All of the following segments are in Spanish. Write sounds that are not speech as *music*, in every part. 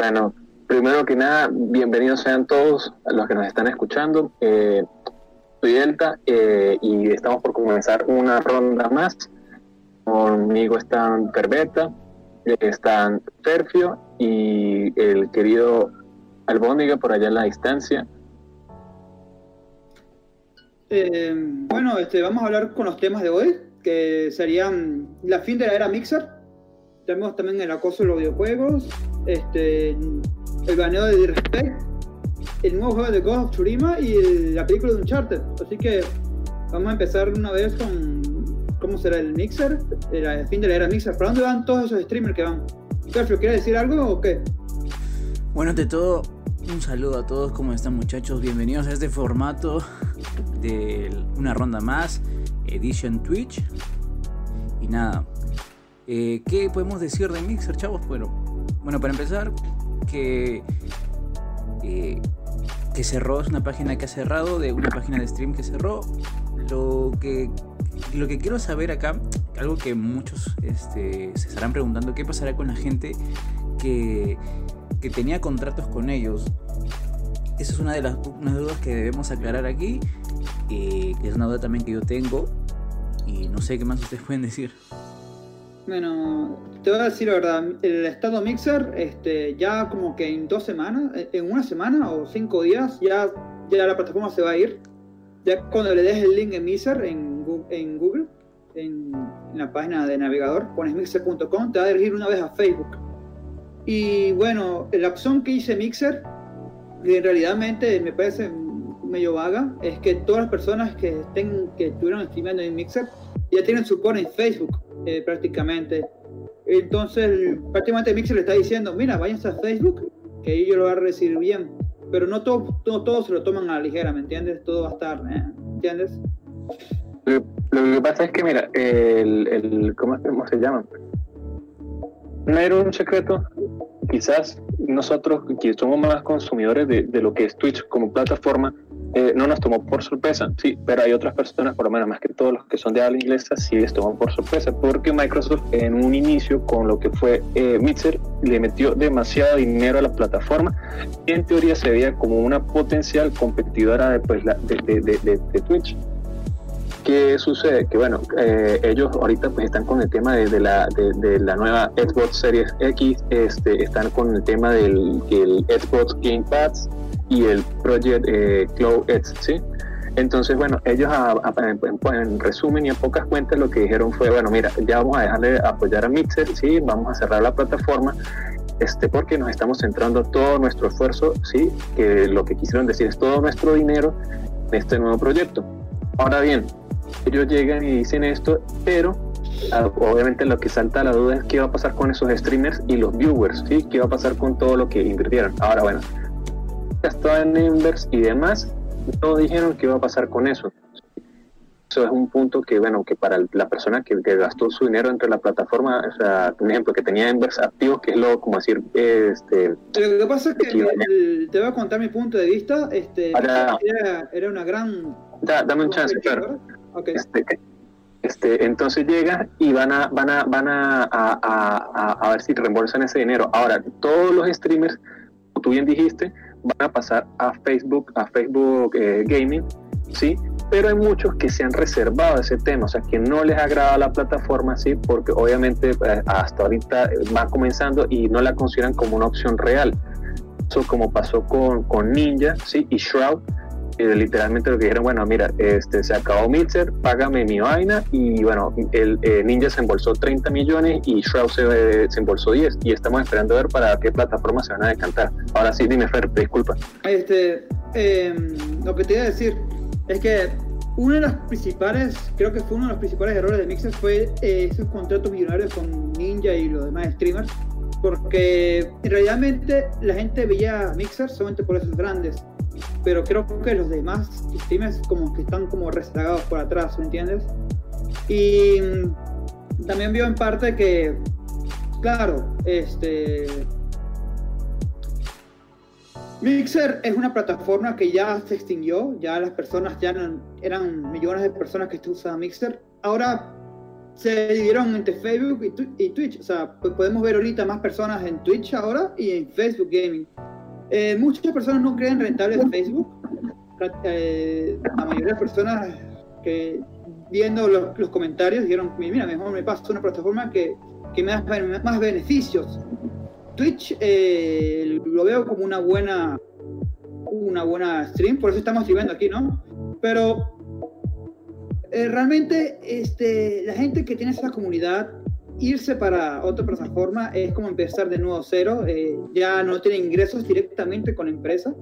Bueno, primero que nada, bienvenidos sean todos los que nos están escuchando. Eh, soy Delta eh, y estamos por comenzar una ronda más. Conmigo están Perbeta, están Sergio y el querido Albóndiga por allá en la distancia. Eh, bueno, este, vamos a hablar con los temas de hoy, que serían la fin de la era Mixer. Tenemos también el acoso de los videojuegos, este, el baneo de Disrespect, el nuevo juego de Ghost of Tsushima y la película de Uncharted. Así que vamos a empezar una vez con cómo será el Mixer, el fin de la era Mixer. ¿Para dónde van todos esos streamers que van? Sergio, ¿quieres decir algo o qué? Bueno, ante todo, un saludo a todos, ¿cómo están muchachos? Bienvenidos a este formato de una ronda más, Edition Twitch. Y nada, eh, ¿qué podemos decir de Mixer, chavos? Bueno, bueno para empezar, que, eh, que cerró, es una página que ha cerrado, de una página de stream que cerró. Lo que, lo que quiero saber acá, algo que muchos este, se estarán preguntando, ¿qué pasará con la gente que que tenía contratos con ellos. Esa es una de las dudas que debemos aclarar aquí, eh, que es una duda también que yo tengo, y no sé qué más ustedes *laughs* pueden decir. Bueno, te voy a decir la verdad, el estado Mixer, este, ya como que en dos semanas, eh, en una semana o cinco días, ya, ya la plataforma se va a ir. Ya cuando le des el link en Mixer, en, en Google, en, en la página de navegador, pones mixer.com, te va a dirigir una vez a Facebook y bueno, la opción que hice Mixer, que en realidad me parece medio vaga, es que todas las personas que, estén, que estuvieron streamando en Mixer ya tienen su cuenta en Facebook eh, prácticamente. Entonces, prácticamente Mixer le está diciendo, mira, váyanse a Facebook, que ellos lo van a recibir bien. Pero no todos todo, se lo toman a la ligera, ¿me entiendes? Todo va a estar, ¿me entiendes? Lo, que pasa es que, mira, el, el ¿cómo, ¿cómo se llama? no era un secreto, quizás nosotros que somos más consumidores de, lo que es Twitch como plataforma, eh, no nos tomó por sorpresa, sí, pero hay otras personas, por lo menos más que todos los que son de habla inglesa, sí les tomó por sorpresa, porque Microsoft en un inicio con lo que fue eh, Mixer le metió demasiado dinero a la plataforma y en teoría se veía como una potencial competidora de, pues, de, de Twitch ¿Qué sucede? Que bueno, eh, ellos ahorita pues están con el tema de, la, de, la nueva Xbox Series X, este, están con el tema del, Xbox Game Pass y el Project eh, Cloud X, ¿sí? Entonces, bueno, ellos en, resumen y en pocas cuentas lo que dijeron fue, bueno, mira, ya vamos a dejarle apoyar a Mixer, sí, vamos a cerrar la plataforma, este, porque nos estamos centrando todo nuestro esfuerzo, sí, que lo que quisieron decir es todo nuestro dinero en este nuevo proyecto. Ahora bien, ellos llegan y dicen esto, pero ah, obviamente lo que salta a la duda es qué va a pasar con esos streamers y los viewers, ¿sí? ¿Qué va a pasar con todo lo que invirtieron? Ahora, bueno, en Inverse y demás, no dijeron qué va a pasar con eso. Eso es un punto que, bueno, que para la persona que, gastó su dinero entre la plataforma, o sea, un ejemplo, que tenía Inverse activo, que es lo, como decir, este... Lo que pasa es que te voy a contar mi punto de vista, este, era, era, una gran... dame un chance, claro. Este, este, entonces llega y van a, van a, van a, a, ver si reembolsan ese dinero. Ahora, todos los streamers, como tú bien dijiste, van a pasar a Facebook, a Facebook eh, Gaming, ¿sí? Pero hay muchos que se han reservado ese tema, o sea, que no les agrada la plataforma, ¿sí? Porque obviamente eh, hasta ahorita va comenzando y no la consideran como una opción real. Eso como pasó con, con Ninja, ¿sí? Y Shroud, literalmente lo que dijeron, bueno, mira, este se acabó Mixer, págame mi vaina y bueno, el eh, Ninja se embolsó 30 millones y Shroud se, se, embolsó 10 y estamos esperando ver para qué plataforma se van a decantar. Ahora sí, dime Fer, disculpa. Este, em, lo que te iba a decir es que uno de los principales, creo que fue uno de los principales errores de Mixer fue eh, esos contratos millonarios con Ninja y los demás streamers porque realmente la gente veía Mixer solamente por esos grandes pero creo que los demás streamers como que están como rezagados por atrás, ¿me entiendes? Y mm, también vio en parte que, claro, este... Mixer es una plataforma que ya se extinguió, ya las personas ya eran, eran millones de personas que usaban Mixer. Ahora se dividieron entre Facebook y, Twitch. O sea, podemos ver ahorita más personas en Twitch ahora y en Facebook Gaming. Eh, muchas personas no creen rentable en Facebook. Eh, la mayoría de personas que viendo los, comentarios dijeron, mira, mejor me paso una plataforma que, que me da más beneficios. Twitch eh, lo veo como una buena una buena stream, por eso estamos escribiendo aquí, ¿no? Pero eh, realmente este, la gente que tiene esa comunidad, irse para otra plataforma es como empezar de nuevo cero, eh, ya no tienen ingresos directamente con la empresa,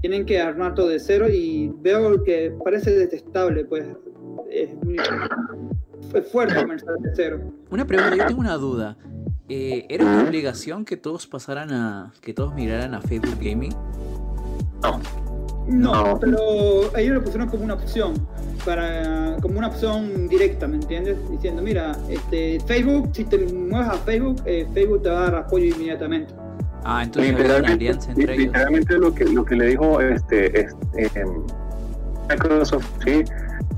tienen que armar todo de cero y veo que parece detestable, pues es, fuerte comenzar de cero. Una pregunta, yo tengo una duda. Eh, ¿Era una obligación que todos pasaran a. que todos migraran a Facebook Gaming? No. No, pero ellos lo pusieron como una opción, para, como una opción directa, ¿me entiendes? Diciendo, mira, este, Facebook, si te mueves a Facebook, eh, Facebook te va a dar apoyo inmediatamente. Ah, entonces hay una alianza entre ellos. Literalmente lo que, lo que le dijo este, este em, Microsoft, sí,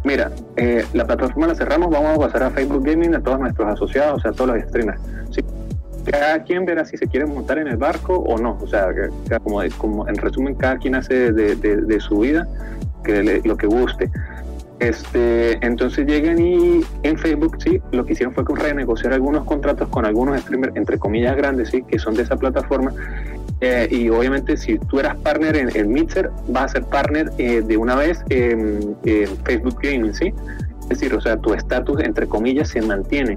mira, eh, la plataforma la cerramos, vamos a pasar a Facebook Gaming a todos nuestros asociados, o sea, a todos los streamers. ¿sí? Cada quien verá si se quiere montar en el barco o no. O sea, como, en resumen, cada quien hace de, su vida lo que guste. Este, entonces llegan y en Facebook sí, lo que hicieron fue renegociar algunos contratos con algunos streamers, entre comillas grandes, sí, que son de esa plataforma. Eh, y obviamente si tú eras partner en, el Mixer, vas a ser partner eh, de una vez en, en, Facebook Gaming, ¿sí? Es decir, o sea, tu estatus, entre comillas, se mantiene.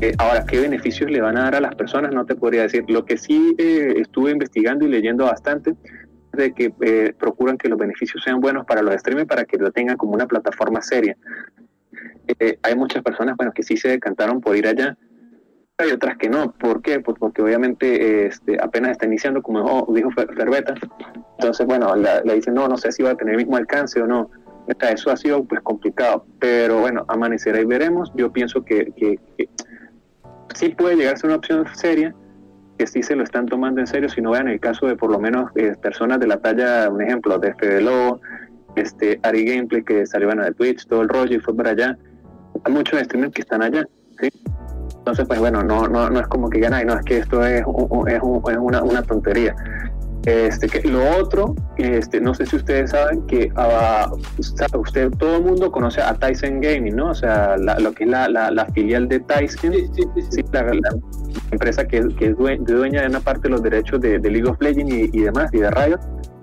Eh, ahora, ¿qué beneficios le van a dar a las personas? No te podría decir. Lo que sí eh, estuve investigando y leyendo bastante de que eh, procuran que los beneficios sean buenos para los streamers para que lo tengan como una plataforma seria. hay muchas personas bueno, que sí se decantaron por ir allá, hay otras que no. ¿Por qué? Pues porque obviamente este, apenas está iniciando, como dijo Ferbeta. Entonces, bueno, le dicen, no, no sé si va a tener el mismo alcance o no. Eso ha sido pues complicado, pero bueno, amanecerá y veremos. Yo pienso que, que sí puede llegar a ser una opción seria, que sí se lo están tomando en serio, si no vean el caso de por lo menos eh, personas de la talla, un ejemplo, de Fede este, Ari Gameplay, que salió de Twitch, todo el rollo y fue para allá. Hay muchos streamers que están allá, ¿sí? Entonces, pues bueno, no, no, no es como que ya no, es que esto es, es, una, una tontería. Este, que lo otro, este, no sé si ustedes saben que uh, usted, todo el mundo conoce a Tyson Gaming, ¿no? O sea, lo que es la, la, filial de Tyson, sí, la, empresa que, que es dueña de una parte de los derechos de, League of Legends y, demás, y de Riot,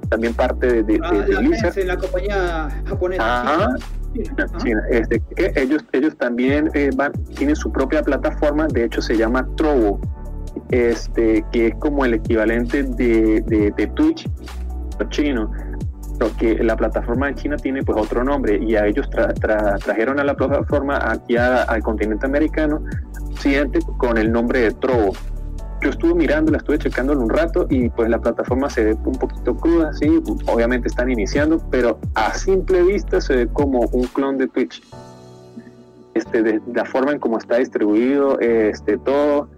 también parte de, de, ah, de, la, la compañía japonesa. este, que ellos, ellos también eh, van, tienen su propia plataforma, de hecho se llama Trovo este, que es como el equivalente de, de, Twitch chino, porque la plataforma de China tiene pues otro nombre y a ellos trajeron a la plataforma aquí al continente americano siguiente con el nombre de Trovo. Yo estuve mirando, la estuve checando en un rato y pues la plataforma se ve un poquito cruda, sí, obviamente están iniciando, pero a simple vista se ve como un clon de Twitch. Este, de, la forma en cómo está distribuido, este, todo,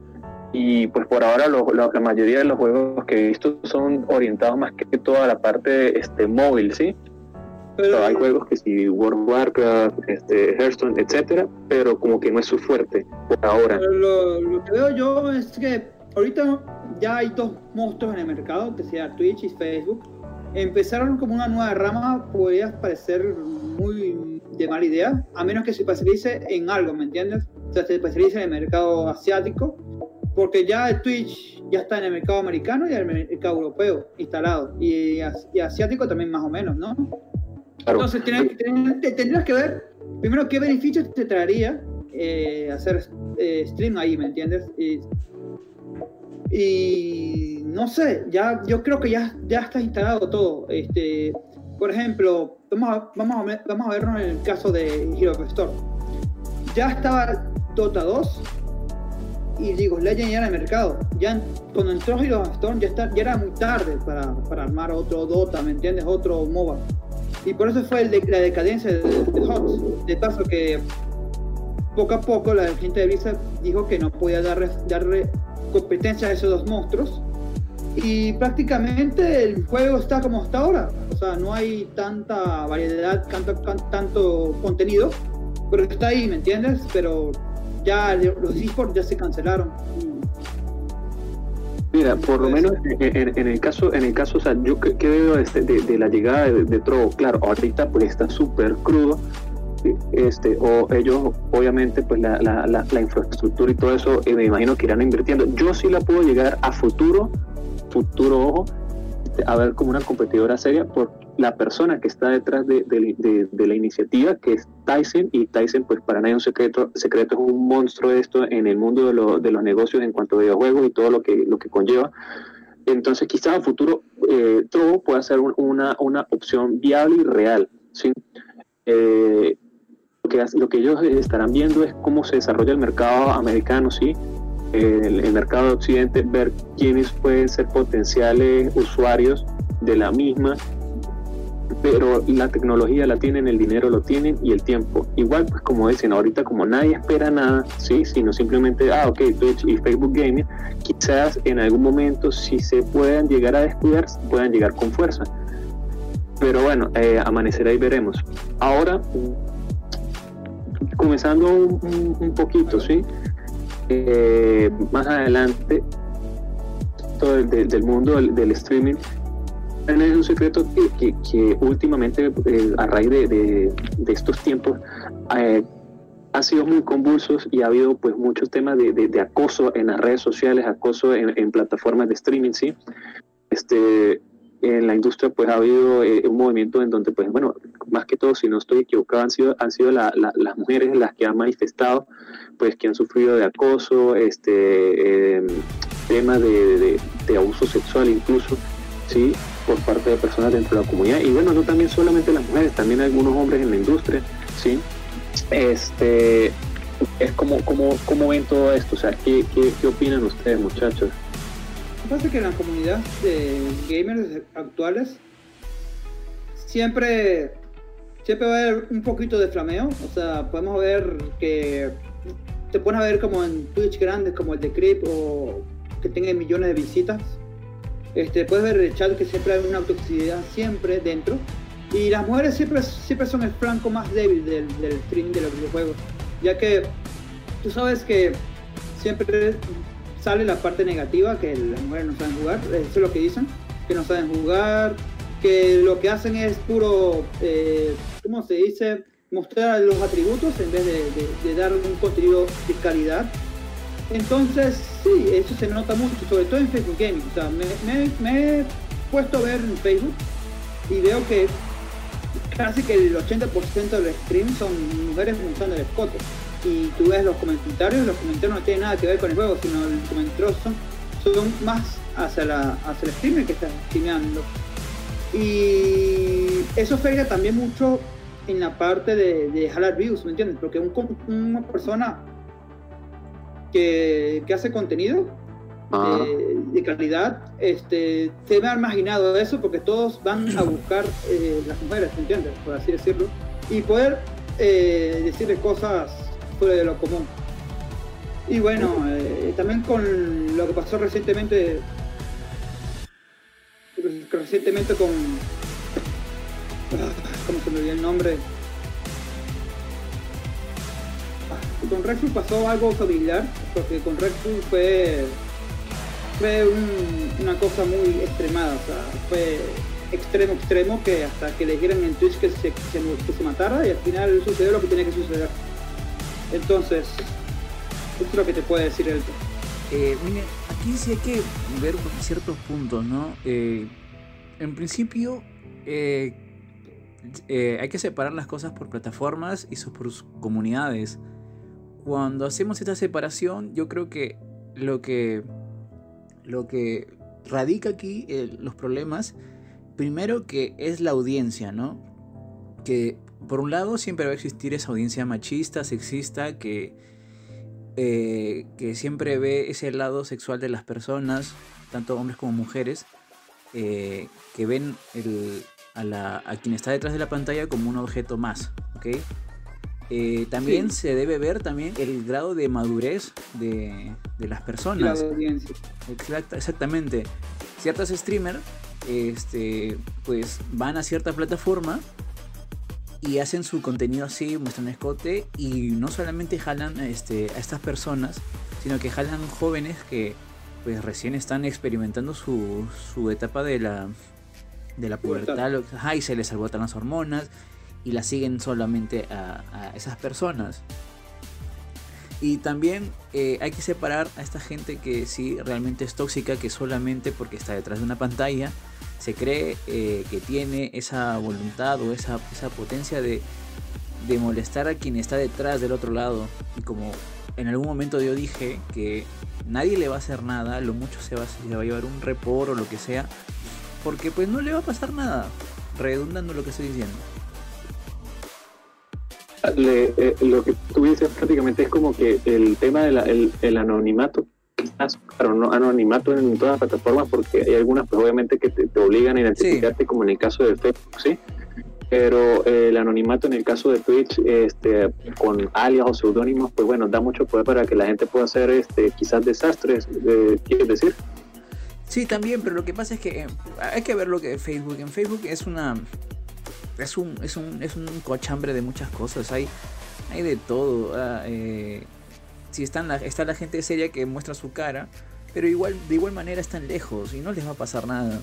y pues por ahora la mayoría de los juegos que he visto son orientados más que toda la parte este, móvil, ¿sí? Pero, hay juegos que sí, World of Warcraft, este, Hearthstone, etcétera, pero como que no es su fuerte por ahora. Lo, que veo yo es que ahorita ya hay dos monstruos en el mercado, que sea Twitch y Facebook. Empezaron como una nueva rama, podría parecer muy de mala idea, a menos que se especialice en algo, ¿me entiendes? O sea, se especialice en el mercado asiático porque ya el Twitch ya está en el mercado americano y en el mercado europeo instalado, y, asiático también más o menos, ¿no? Entonces tendrías, que ver primero qué beneficios te traería eh, hacer eh, stream ahí, ¿me entiendes? Y, no sé, ya yo creo que ya, ya está instalado todo. Este, por ejemplo, vamos a, vamos a, vamos a vernos en el caso de Hero Store. Ya estaba Dota 2, y digo, Legend ya era el mercado. Ya cuando entró Hero Storm ya, está, ya era muy tarde para, para, armar otro Dota, ¿me entiendes? Otro MOBA. Y por eso fue la decadencia de, de HOTS. De paso que poco a poco la gente de Blizzard dijo que no podía darle, darle competencia a esos dos monstruos. Y prácticamente el juego está como está ahora. O sea, no hay tanta variedad, tanto, tanto contenido. Pero está ahí, ¿me entiendes? Pero ya los esports ya se cancelaron. Mira, por lo menos en, el caso, en el caso, o sea, yo que, veo este, de, la llegada de, de Trovo, claro, ahorita pues está súper crudo, este, o ellos obviamente pues la, la, la, infraestructura y todo eso, eh, me imagino que irán invirtiendo. Yo sí la puedo llegar a futuro, futuro ojo, a ver como una competidora seria por la persona que está detrás de, la iniciativa, que es Tyson, y Tyson, pues para nadie es un secreto, secreto es un monstruo esto en el mundo de, de los negocios en cuanto a videojuegos y todo lo que, lo que conlleva. Entonces, quizás a futuro eh, Trovo pueda ser una, una opción viable y real. ¿sí? Eh, lo, que, lo que ellos estarán viendo es cómo se desarrolla el mercado americano, ¿sí? El, el mercado de Occidente, ver quiénes pueden ser potenciales usuarios de la misma pero la tecnología la tienen, el dinero lo tienen y el tiempo. Igual, pues como dicen, ahorita como nadie espera nada, ¿sí? sino simplemente, ah, ok, Twitch y Facebook Gaming, quizás en algún momento si se puedan llegar a descuidar, puedan llegar con fuerza. Pero bueno, eh, amanecerá y veremos. Ahora, comenzando un, poquito, ¿sí? Eh, más adelante, todo el, del mundo del streaming, es un secreto que, que, últimamente, eh, a raíz de, de, estos tiempos, eh, ha sido muy convulsos y ha habido pues muchos temas de, de acoso en las redes sociales, acoso en, plataformas de streaming, ¿sí? Este, en la industria pues ha habido eh, un movimiento en donde pues bueno, más que todo si no estoy equivocado han sido, han sido las mujeres las que han manifestado pues que han sufrido de acoso, este, temas de, de abuso sexual incluso, ¿sí? por parte de personas dentro de la comunidad y bueno, no también solamente las mujeres, también algunos hombres en la industria, ¿sí? Este, es como, como, ¿cómo ven todo esto? O sea, ¿qué, qué, opinan ustedes, muchachos? Pasa que en la comunidad de gamers actuales siempre, siempre va a haber un poquito de flameo, o sea, podemos ver que te pones a ver como en Twitch grandes como el de Creep o que tengan millones de visitas este, puedes ver el chat que siempre hay una toxicidad siempre dentro. Y las mujeres siempre, siempre son el flanco más débil del, del streaming de los videojuegos. Ya que tú sabes que siempre sale la parte negativa, que las mujeres no saben jugar, eso es lo que dicen, que no saben jugar, que lo que hacen es puro, eh, ¿cómo se dice? Mostrar los atributos en vez de, de dar un contenido de calidad. Entonces, sí, eso se nota mucho, sobre todo en Facebook Gaming. Me, he puesto a ver en Facebook y veo que casi que el 80% de los streams son mujeres mostrando el escote. Y tú ves los comentarios, los comentarios no tienen nada que ver con el juego, sino los comentarios son, más hacia, la, hacia streamer que está streameando. Y eso afecta también mucho en la parte de, de jalar views, ¿me entiendes? Porque una persona que, hace contenido eh, de calidad, este, se me ha imaginado eso porque todos van a buscar eh, las mujeres, ¿entiendes? Por así decirlo, y poder eh, decirle cosas fuera de lo común. Y bueno, también con lo que pasó recientemente, recientemente con, ah, ¿cómo se me olvidó el nombre? con Red pasó algo familiar, porque con Red fue, fue una cosa muy extremada, o sea, fue extremo, extremo, que hasta que le dijeron en Twitch que se, se matara y al final sucedió lo que tenía que suceder. Entonces, esto es lo que te puede decir el eh, mire, aquí sí hay que ver ciertos puntos, ¿no? Eh, en principio, eh, eh, hay que separar las cosas por plataformas y por comunidades cuando hacemos esta separación, yo creo que lo que, lo que radica aquí los problemas, primero que es la audiencia, ¿no? Que por un lado siempre va a existir esa audiencia machista, sexista, que, eh, que siempre ve ese lado sexual de las personas, tanto hombres como mujeres, eh, que ven a, la, a quien está detrás de la pantalla como un objeto más, ¿ok? Eh, también se debe ver también el grado de madurez de, las personas. exactamente. Ciertas streamers este, pues van a cierta plataforma y hacen su contenido así, muestran escote y no solamente jalan este, a estas personas, sino que jalan jóvenes que pues recién están experimentando su, su etapa de la, de la pubertad, y se les albotan las hormonas y la siguen solamente a, esas personas. Y también eh, hay que separar a esta gente que sí realmente es tóxica, que solamente porque está detrás de una pantalla se cree eh, que tiene esa voluntad o esa, esa potencia de, de molestar a quien está detrás del otro lado. Y como en algún momento yo dije que nadie le va a hacer nada, lo mucho se va, se va a llevar un repor o lo que sea, porque pues no le va a pasar nada, redundando lo que estoy diciendo. Eh, lo que tú dices prácticamente es como que el tema del el anonimato, quizás, pero no anonimato en todas las plataformas, porque hay algunas pues obviamente que te, obligan a identificarte, como en el caso de Facebook, ¿sí? pero eh, el anonimato en el caso de Twitch este, con alias o seudónimos pues bueno da mucho poder para que la gente pueda hacer este quizás desastres eh, quieres decir sí también pero lo que pasa es que eh, hay que ver lo que es Facebook. En Facebook es una es un es un es un cochambre de muchas cosas. Hay hay de todo ah, si están la, está la gente seria que muestra su cara pero igual de igual manera están lejos y no les va a pasar nada.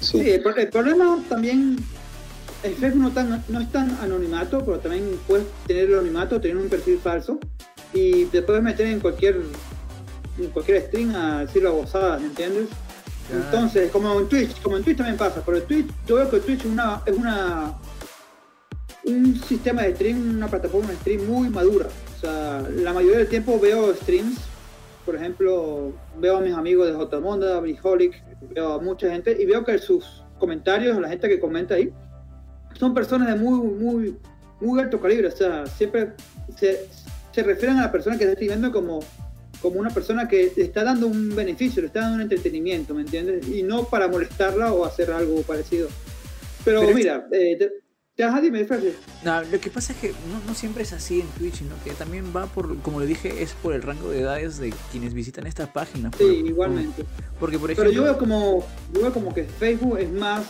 Sí, el, problema también el Facebook no, no es tan anonimato, pero también puedes tener el anonimato, tener un perfil falso y te puedes meter en cualquier en cualquier stream a decir ¿me entiendes? Entonces, como en Twitch, como en Twitch también pasa, pero Twitch, yo veo que Twitch es una, es una un sistema de stream, una plataforma de stream muy madura. O sea, la mayoría del tiempo veo streams, por ejemplo, veo a mis amigos de J-Monda, Briholic, veo a mucha gente y veo que sus comentarios, la gente que comenta ahí, son personas de muy, muy, muy alto calibre. O sea, siempre se, se refieren a la persona que está escribiendo como, como una persona que le está dando un beneficio, le está dando un entretenimiento, ¿me entiendes? Y no para molestarla o hacer algo parecido. Pero, mira, eh, te, dime, No, lo que pasa es que no, no, siempre es así en Twitch, sino que también va por, como le dije, es por el rango de edades de quienes visitan estas páginas. Sí, igualmente. porque, por ejemplo... Pero yo veo como, yo veo como que Facebook es más,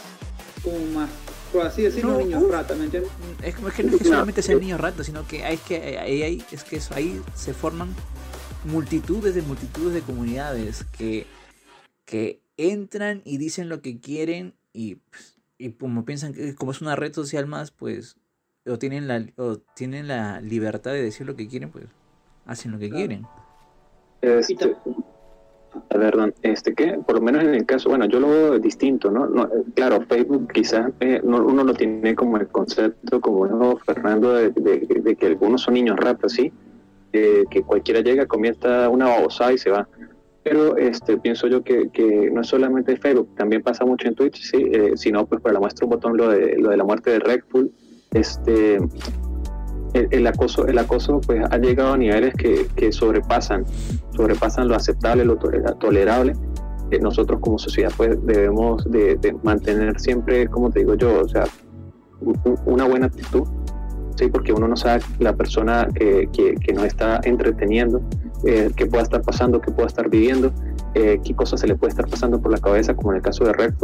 como más por así decirlo, niños rata, ¿me entiendes? Es, que no es que solamente sean niños rata, sino que hay que ahí, es que eso, ahí se forman multitudes de multitudes de comunidades que, que entran y dicen lo que quieren y, y como piensan que como es una red social más, pues o tienen la o tienen la libertad de decir lo que quieren, pues hacen lo que quieren. Este, perdón, este que por lo menos en el caso, bueno, yo lo veo distinto, ¿no? Eh, claro, Facebook quizás eh, uno no tiene como el concepto, como dijo Fernando, de, que algunos son niños ratas, ¿sí? Que cualquiera llega, comienza una babosada y se va. Pero este, pienso yo que, que no es solamente Facebook, también pasa mucho en Twitch, ¿sí? Eh, si no, pues para la muestra un botón lo de, lo de la muerte de Redfall, este, el, acoso, el acoso pues ha llegado a niveles que, que sobrepasan, sobrepasan lo aceptable, lo tolerable. Eh, nosotros como sociedad pues debemos de, mantener siempre, como te digo yo, o sea, una buena actitud, sí, porque uno no sabe la persona que, que, nos está entreteniendo, eh, qué pueda estar pasando, qué pueda estar viviendo, eh, qué cosas se le puede estar pasando por la cabeza, como en el caso de Red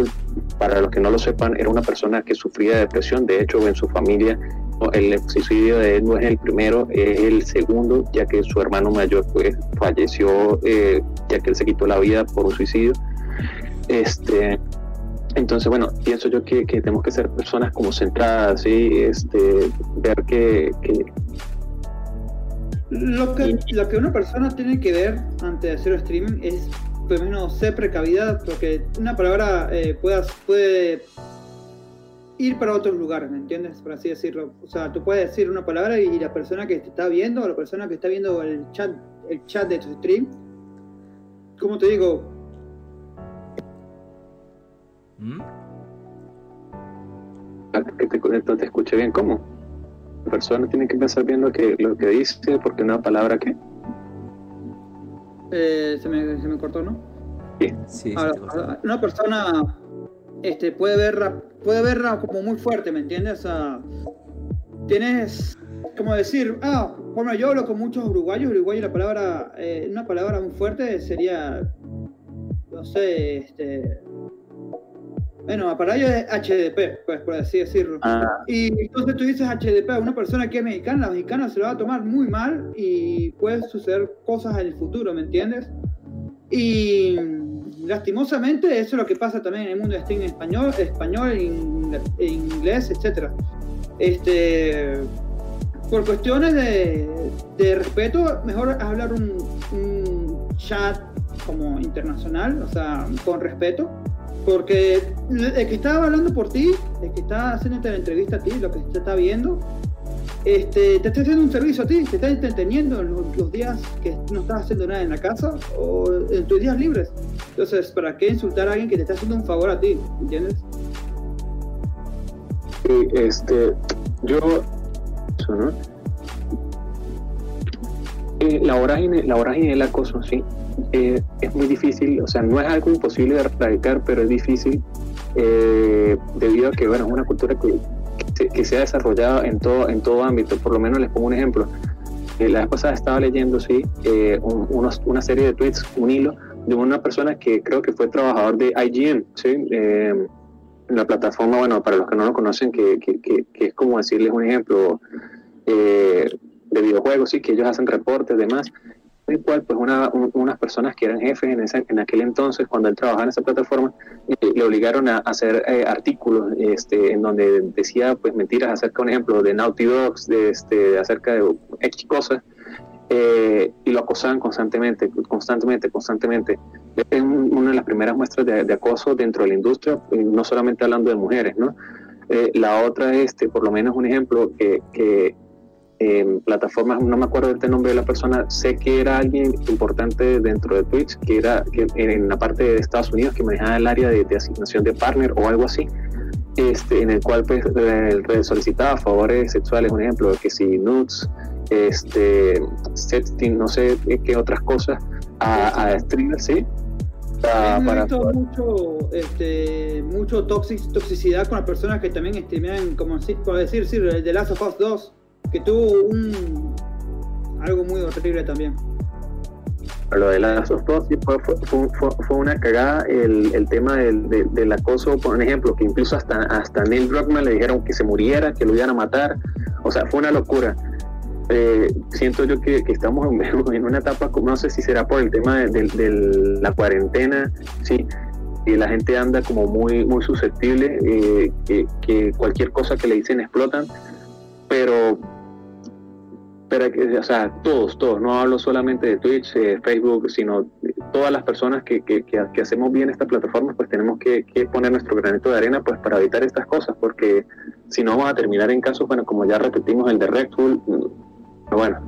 Para los que no lo sepan, era una persona que sufría de depresión, de hecho en su familia el suicidio de él no es el primero, es el segundo, ya que su hermano mayor pues, falleció, eh, ya que él se quitó la vida por un suicidio. Este, entonces, bueno, pienso yo que, tenemos que ser personas como centradas, ¿sí? este, ver que, Lo que, lo que una persona tiene que ver antes de hacer streaming es, por lo menos, ser precavida, porque una palabra eh, puede ir para otros lugares, ¿me entiendes? Por así decirlo. O sea, tú puedes decir una palabra y la persona que te está viendo, o la persona que está viendo el chat, el chat de tu stream, ¿cómo te digo? ¿Mm? Que te conecto, te escuche bien, ¿cómo? La persona tiene que empezar viendo que lo que dice, porque una palabra que... Eh, se, me, se me cortó, ¿no? Sí. sí una persona este, puede verla, puede verla como muy fuerte, ¿me entiendes? O sea, tienes como decir, ah, bueno, yo hablo con muchos uruguayos, uruguayo la palabra, eh, una palabra muy fuerte sería, no sé, este, Bueno, para ellos es HDP, pues por así decirlo. Ah, Y entonces tú dices HDP a una persona que es mexicana, la mexicana se lo va a tomar muy mal y puede suceder cosas en el futuro, ¿me entiendes? Y lastimosamente eso es lo que pasa también en el mundo de Steam en español, español, en, en inglés, etcétera. Este, por cuestiones de, de respeto, mejor hablar un, un chat como internacional, o sea, con respeto. Porque el que está hablando por ti, el que está haciendo la entrevista a ti, lo que te está viendo, este, te está haciendo un servicio a ti, te está entreteniendo en los, los días que no estás haciendo nada en la casa o en tus días libres. Entonces, ¿para qué insultar a alguien que te está haciendo un favor a ti? ¿Entiendes? sí, este, yo, eso, ¿no? Eh, la vorágine, la vorágine del acoso, sí, eh, es muy difícil, o sea, no es algo imposible de erradicar, pero es difícil eh, debido a que, bueno, es una cultura que, que, que se ha desarrollado en todo, en todo ámbito. Por lo menos les pongo un ejemplo. Eh, la vez pasada estaba leyendo, sí, eh, un- unos- una serie de tweets, un hilo de una persona que creo que fue trabajador de IGN, sí, eh, la plataforma, bueno, para los que no lo conocen, que, que, que, que es como decirles un ejemplo eh, de videojuegos, sí, que ellos hacen reportes, demás, el cual pues una, un- unas personas que eran jefes en, esa- en aquel entonces, cuando él trabajaba en esa plataforma, eh, le obligaron a hacer eh, artículos este, en donde decía pues mentiras acerca, por ejemplo, de Naughty Dogs, de, este, acerca de X cosas, eh, y lo acosaban constantemente, constantemente, constantemente. Es un- una de las primeras muestras de, de acoso dentro de la industria, eh, no solamente hablando de mujeres, ¿no? Eh, la otra, este, por lo menos un ejemplo, que en plataformas, no me acuerdo del nombre de la persona, sé que era alguien importante dentro de Twitch, que era que en la parte de Estados Unidos, que manejaba el área de, de asignación de partner o algo así, este, en el cual pues, solicitaba favores sexuales, un ejemplo, que si nudes, este, sexting, no sé eh, qué otras cosas, a, a streamers, ¿sí? He para visto poder- mucho, este, mucho toxic- toxicidad con las personas que también streamean, como así- por decir, sí, de Last of Us 2, que tuvo un algo muy horrible también. Lo de las of sí fue, fue, una cagada el, el tema del, de- del acoso, por ejemplo, que incluso hasta, hasta Neil Druckmann le dijeron que se muriera, que lo iban a matar. O sea, fue una locura. Eh, siento yo que, que estamos en, *laughs* una etapa, como- no sé si será por el tema de, de- la cuarentena, sí, y la gente anda como muy, muy susceptible, eh, que cualquier cosa que le dicen explotan, pero pero que, o sea, todos, todos, no hablo solamente de Twitch, eh, Facebook, sino de todas las personas que, que, que, que hacemos bien esta plataforma, pues tenemos que, que, poner nuestro granito de arena pues para evitar estas cosas, porque si no vamos a terminar en casos, bueno, como ya repetimos el de Red Bull, pero bueno.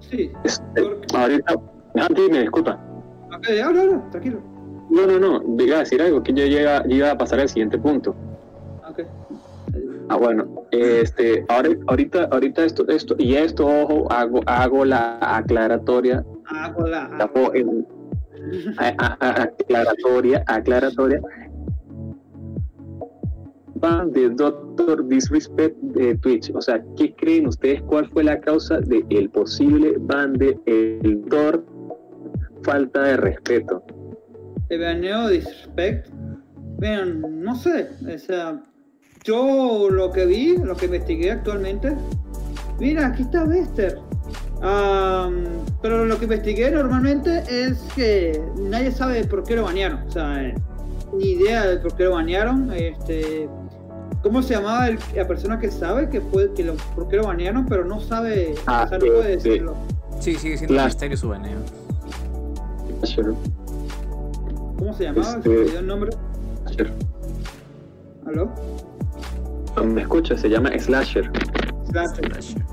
Sí. Este, ahorita, ah, dime, disculpa. Ok, habla, habla, tranquilo. No, no, no, diga decir algo, que yo llega, iba a pasar al siguiente punto. Ok. Ah, bueno, este, ahora, ahorita, ahorita esto, esto, y esto, ojo, hago, hago la aclaratoria, Ah, hola. tapo el- a- a- a- aclaratoria, aclaratoria. Ban de Doctor Disrespect de Twitch. O sea, ¿qué creen ustedes? ¿Cuál fue la causa del el posible ban de el Doctor falta de respeto? El baneo disrespect. Vean, no sé, o sea, yo lo que vi, lo que investigué actualmente, mira, aquí está Bester. Am, pero lo que investigué normalmente es que nadie sabe por qué lo banearon, o sea, eh, ni idea de por qué lo banearon. Este, ¿Cómo se llamaba el- la persona que sabe que fue, que lo, por qué lo banearon, pero no sabe, Ah, o sea, no sí, puede decirlo? Sí, sigue siendo Claro. un misterio su baneo. ¿Cómo se llamaba? Este- ¿Se me olvidó el nombre? ¿Aló? ¿Me escucha? Se llama Slasher. Slasher. Slasher.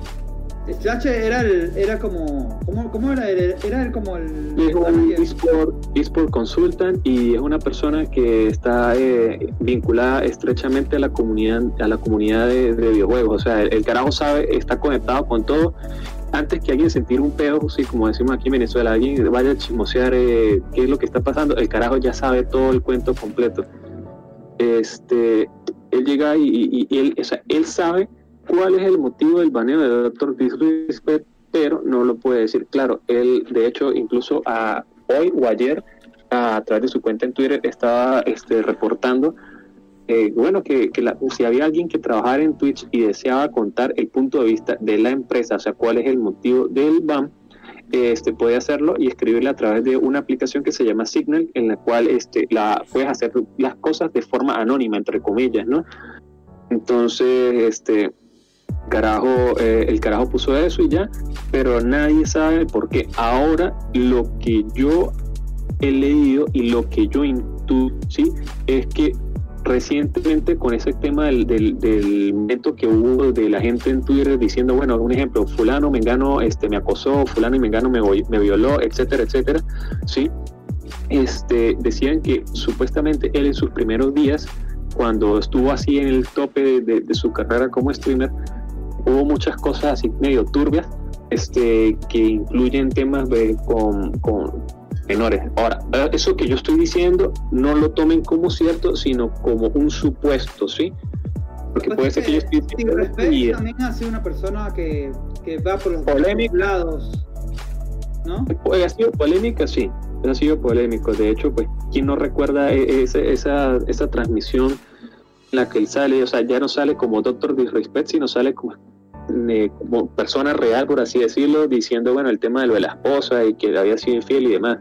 Slasher era el, era como, ¿cómo, cómo era? Era, era el como el... Es un eSport, eSport consultant y es una persona que está eh, vinculada estrechamente a la comunidad a la comunidad de, de videojuegos. O sea, el, el, carajo sabe, está conectado con todo. Antes que alguien sentir un pedo, sí, como decimos aquí en Venezuela, alguien vaya a chismosear eh, qué es lo que está pasando, el carajo ya sabe todo el cuento completo. Este, él llega y, y, él, él sabe cuál es el motivo del baneo de Doctor Disrespect, pero no lo puede decir. Claro, él, de hecho, incluso a, hoy o ayer, a, través de su cuenta en Twitter, estaba este, reportando eh, bueno, que, si había alguien que trabajara en Twitch y deseaba contar el punto de vista de la empresa, o sea, cuál es el motivo del BAM, este, puede hacerlo y escribirle a través de una aplicación que se llama Signal, en la cual este, la, puedes hacer las cosas de forma anónima, entre comillas, ¿no? Entonces, este, carajo, eh, el carajo puso eso y ya, pero nadie sabe por qué. Ahora lo que yo he leído y lo que yo intuyo, ¿sí? Es que recientemente con ese tema del, del, que hubo de la gente en Twitter diciendo, bueno, un ejemplo, fulano, mengano, este, me acosó, fulano y mengano me, me violó, etcétera, etcétera, ¿sí? Este, decían que supuestamente él en sus primeros días, cuando estuvo así en el tope de, su carrera como streamer, hubo muchas cosas así medio turbias, este, que incluyen temas de, con menores. Ahora, eso que yo estoy diciendo no lo tomen como cierto, sino como un supuesto, ¿sí? Porque pues puede ser que yo estoy diciendo... también ha sido una persona que, que va por los Polémica. lados, ¿no? Ha sido polémica, sí. Ha sido polémico. De hecho, pues, ¿quién no recuerda e, esa, esa, esa transmisión en la que él sale? O sea, ya no sale como Doctor Disrespect, sino sale como como persona real, por así decirlo, diciendo, bueno, el tema de lo de la esposa y que había sido infiel y demás.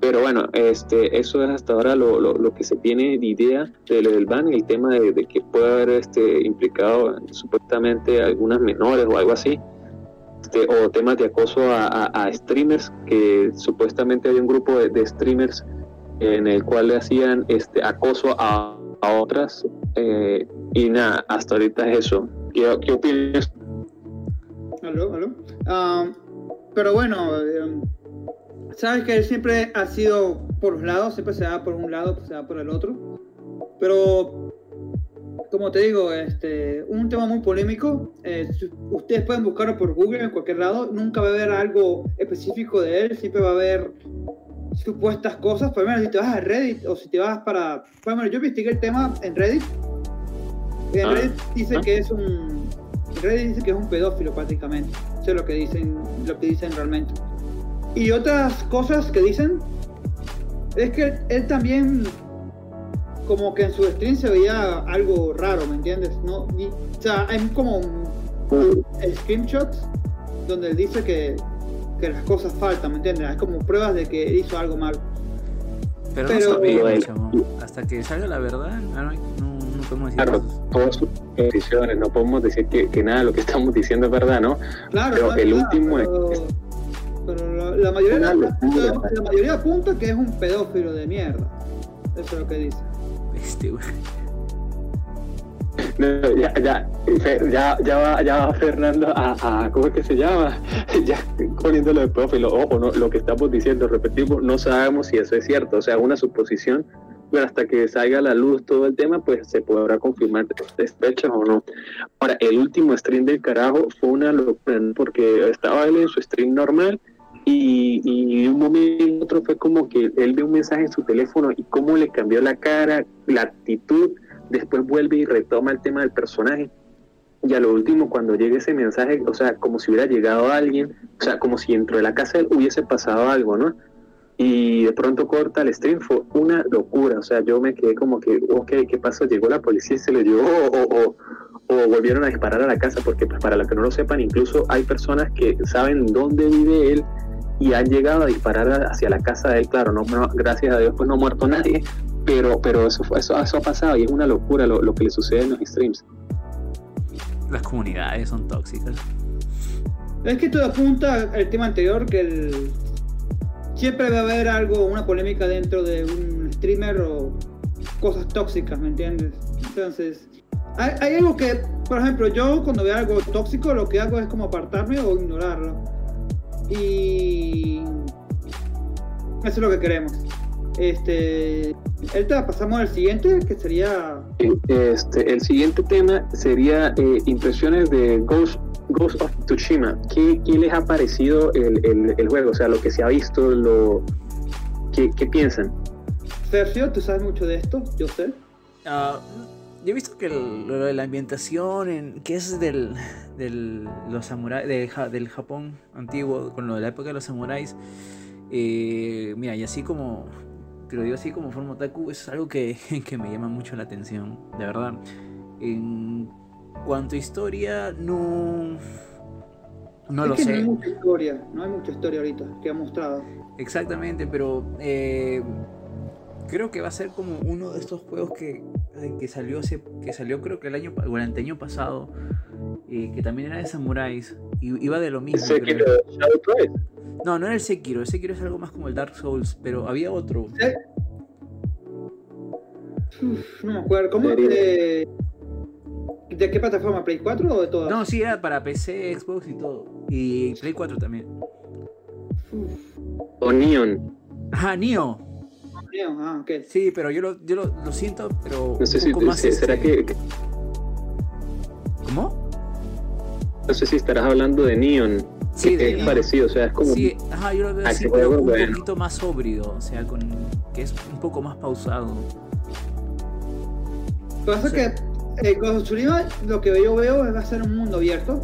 Pero bueno, este, eso es hasta ahora lo, lo, que se tiene de idea de lo del ban, el tema de, que puede haber este, implicado supuestamente algunas menores o algo así, este, o temas de acoso a, streamers, que supuestamente hay un grupo de, streamers en el cual le hacían este, acoso a, otras, eh, y nada, hasta ahorita es eso. ¿Qué, qué opinas Aló, aló. Ah, pero bueno, em, sabes que él siempre ha sido por los lados, siempre se va por un lado, se va por el otro. Pero, como te digo, este, un tema muy polémico. Eh, ustedes pueden buscarlo por Google en cualquier lado. Nunca va a haber algo específico de él, siempre va a haber supuestas cosas. Por ejemplo, si te vas a Reddit o si te vas para. Por ejemplo, yo investigué el tema en Reddit. En ah. Reddit dice que es un Reddit dice que es un pedófilo prácticamente. Eso es lo que dicen, lo que dicen realmente. Y otras cosas que dicen es que él también como que en su stream se veía algo raro, ¿me entiendes? No, o sea, hay como un, screenshots donde él dice que, que, las cosas faltan, ¿me entiendes? Hay como pruebas de que hizo algo mal. Pero, no sabemos, Hasta que salga la verdad, no, podemos decir claro, todas sus decisiones, no podemos decir que, que, nada de lo que estamos diciendo es verdad, ¿no? Claro, pero el último es... Pero la, mayoría, la, la, mayoría apunta que es un pedófilo de mierda. Eso es lo que dice. Este, No, ya, ya, ya, ya, va, ya va Fernando a, a, ¿cómo es que se llama? *laughs* Ya poniéndolo de pedófilo. Ojo, no, lo que estamos diciendo, repetimos, no sabemos si eso es cierto, o sea, una suposición pero hasta que salga a la luz todo el tema, pues se podrá confirmar despechas o no. Ahora, el último stream del carajo fue una locura, porque estaba él en su stream normal y, y de un momento otro fue como que él ve un mensaje en su teléfono y cómo le cambió la cara, la actitud, después vuelve y retoma el tema del personaje. Y a lo último, cuando llegue ese mensaje, o sea, como si hubiera llegado alguien, o sea, como si dentro de la casa hubiese pasado algo, ¿no? Y de pronto corta el stream, fue una locura, o sea, yo me quedé como que, ok, ¿qué pasó? ¿Llegó la policía y se lo llevó o, o, volvieron a disparar a la casa? Porque pues, para los que no lo sepan, incluso hay personas que saben dónde vive él y han llegado a disparar hacia la casa de él, claro, no, gracias a Dios pues no ha muerto nadie, pero, pero eso, eso, eso ha pasado y es una locura lo, lo que le sucede en los streams. Las comunidades son tóxicas. Es que todo apunta al tema anterior, que el siempre va a haber algo, una polémica dentro de un streamer o cosas tóxicas, ¿me entiendes? Entonces, hay, algo que, por ejemplo, yo cuando veo algo tóxico lo que hago es como apartarme o ignorarlo. Y eso es lo que queremos. Este, ahorita pasamos al siguiente, que sería... Este, el siguiente tema sería eh, impresiones de Ghost Ghost of Tsushima, ¿qué, les ha parecido el, juego? O sea, lo que se ha visto, lo ¿qué, piensan? Sergio, ¿tú sabes mucho de esto? Yo sé. Ah, yo he visto que lo de la ambientación, en, que es del, del, los samuráis, del Japón antiguo, con lo de la época de los samuráis, eh, mira, y así como te lo digo así como forma otaku, es algo que, *laughs* que me llama mucho la atención, de verdad. En cuanto a historia, no. No Es lo que sé. No hay mucha historia, no hay mucha historia ahorita que ha mostrado. Exactamente, pero eh, creo que va a ser como uno de estos juegos que, ay, que salió hace, que salió creo que el año o el anteaño pasado, eh, que también era de samuráis y iba de lo mismo. Twice. No, no era el Sekiro, el Sekiro es algo más como el Dark Souls, pero había otro. ¿Eh? Uf, no me acuerdo. ¿Cómo? Sería. Eh, ¿De qué plataforma? ¿Play 4 o de todas? No, sí, era para PC, Xbox y todo. Y Play 4 también. Uf, O Neon. Ajá. Neo, ah, ok. Sí, pero yo lo, yo lo, lo siento, pero No sé un si poco más si- será este- que, que- ¿Cómo? no sé si estarás hablando de Neon. Sí, que de es Neon. parecido, o sea, es como Sí, ajá, yo lo veo Ah, así, pero un bueno. poquito más sóbrido, o sea, con que es un poco más pausado. Lo que pasa Sí. es que eh, con lo que yo veo es va a ser un mundo abierto.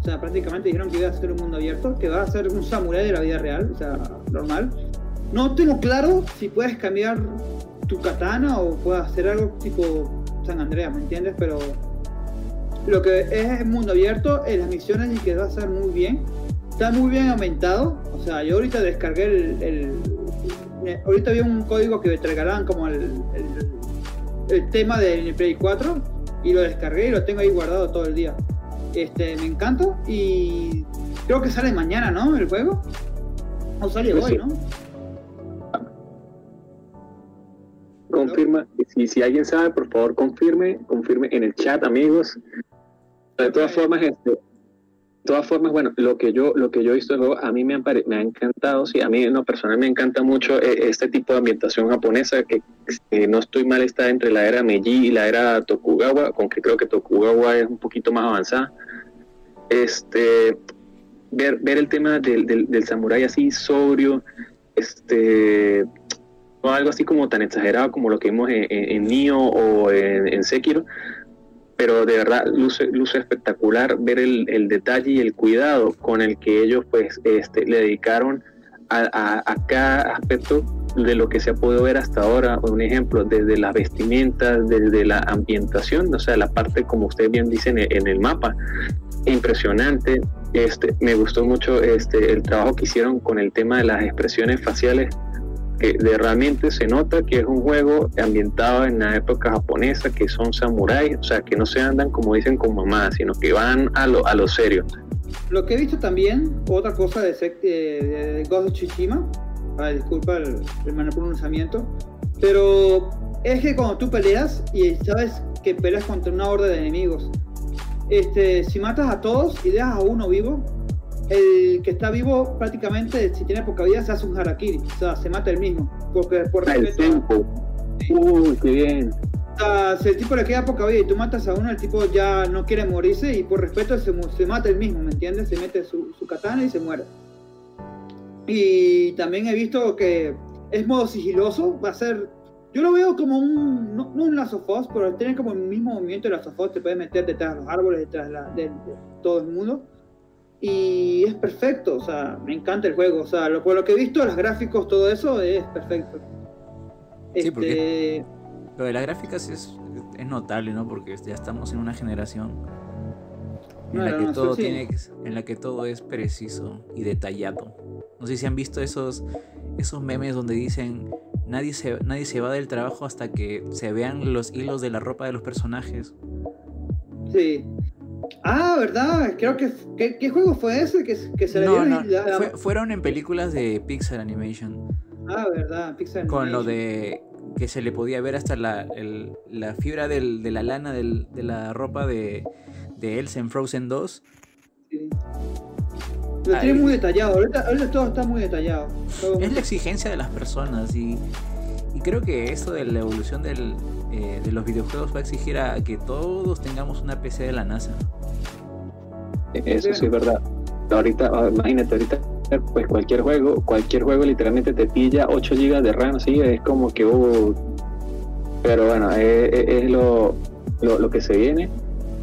O sea, prácticamente dijeron que iba a ser un mundo abierto, que va a ser un samurái de la vida real, o sea, normal. No tengo claro si puedes cambiar tu katana o puedes hacer algo tipo San Andreas, ¿me entiendes? Pero lo que es el mundo abierto, en las misiones y que va a ser muy bien. Está muy bien aumentado. O sea, yo ahorita descargué el. eh, ahorita vi un código que te regalaban como el, el, el tema del Play 4 y lo descargué y lo tengo ahí guardado todo el día. Este, me encanta y creo que sale mañana, ¿no? El juego. O sale hoy. ¿no? confirma. Si, si alguien sabe, por favor, confirme, confirme en el chat, amigos. De todas formas, este, todas formas, bueno, lo que yo, lo que yo he visto del juego, a mí me, pare- me ha encantado, sí, a mí en lo personal me encanta mucho eh, este tipo de ambientación japonesa, que eh, no estoy mal, está entre la era Meiji y la era Tokugawa, aunque creo que Tokugawa es un poquito más avanzada. Este, ver, ver el tema del, del, del samurái así sobrio, este, no algo así como tan exagerado como lo que vimos en, en, en Nioh o en, en Sekiro, pero de verdad luce, luce espectacular ver el, el, detalle y el cuidado con el que ellos pues este, le dedicaron a, a, cada aspecto de lo que se ha podido ver hasta ahora. Un ejemplo, desde las vestimentas, desde la ambientación, o sea, la parte como ustedes bien dicen en el mapa, impresionante. Este, me gustó mucho este, el trabajo que hicieron con el tema de las expresiones faciales de, realmente se nota que es un juego ambientado en la época japonesa, que son samuráis, o sea, que no se andan como dicen con mamá, sino que van a lo, a lo serio. Lo que he visto también, otra cosa de, de, de Ghost of Tsushima, ah, disculpa el, el mal pronunciamiento, pero es que cuando tú peleas y sabes que peleas contra una horda de enemigos, este, si matas a todos y dejas a uno vivo, el que está vivo prácticamente, si tiene poca vida, se hace un harakiri, o sea, se mata el mismo. Porque por Ah, el tiempo. Uy, qué bien. o sea, si el tipo le queda poca vida y tú matas a uno, el tipo ya no quiere morirse y por respeto se, se mata el mismo, ¿me entiendes? Se mete su, su katana y se muere. Y también he visto que es modo sigiloso, va a ser... Yo lo veo como un... No, no un Us, pero tiene como el mismo movimiento de Us, te puedes meter detrás de los árboles, detrás de, la- de- de todo el mundo. Y es perfecto, o sea, me encanta el juego. O sea, lo, por lo que he visto, los gráficos, todo eso es perfecto. Sí, porque- Este, Lo de las gráficas es, es notable, ¿no? Porque ya estamos en una generación en la que no, todo sí. tiene en la que todo es preciso y detallado. No sé si han visto esos esos memes donde dicen nadie se nadie se va del trabajo hasta que se vean los hilos de la ropa de los personajes. Sí. Ah, ¿verdad? Creo que... ¿Qué, qué juego fue ese que, que se le No, dieron no, la- la- fue- fueron en películas de Pixar Animation Ah, ¿verdad? Pixar con lo Animation. de que se le podía ver hasta la, el- la fibra del- de la lana del- de la ropa de, de Elsa en Frozen 2. Sí. Lo Ahí. tiene muy detallado. Ahorita, ahorita todo está muy detallado. Todo- Es la exigencia de las personas y, y creo que esto de la evolución del, eh, de los videojuegos va a exigir a que todos tengamos una PC de la NASA. Eso sí es verdad. Ahorita, ah, imagínate, ahorita pues cualquier juego, cualquier juego literalmente te pilla 8 GB de RAM, sí, es como que uh, pero bueno, es, es- es lo, lo, que se viene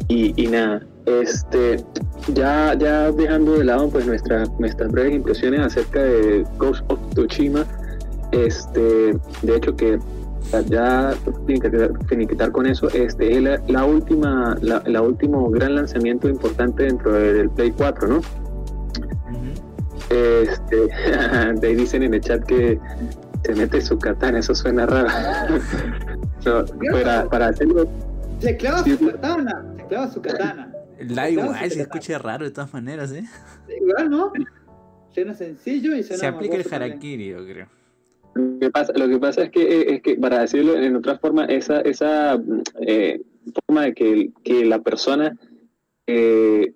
y, nada, este ya, ya dejando de lado pues nuestras nuestras breves impresiones acerca de Ghost of Tsushima, este, de hecho que ya finiquitar con eso, este es la, la última, la, la, último gran lanzamiento importante dentro del Play 4, ¿no? Este, *laughs* de ahí dicen en el chat que se mete su katana, eso suena raro. *laughs* para, para hacerlo. Se clava su katana, se clava su katana. La igual se escucha raro de todas maneras, ¿eh? Igual, ¿no? Suena sencillo y suena Se aplica el harakiri, yo creo. Lo que pasa, lo que pasa es que, es que para decirlo en otra forma, esa, esa eh, forma de que, que la persona eh,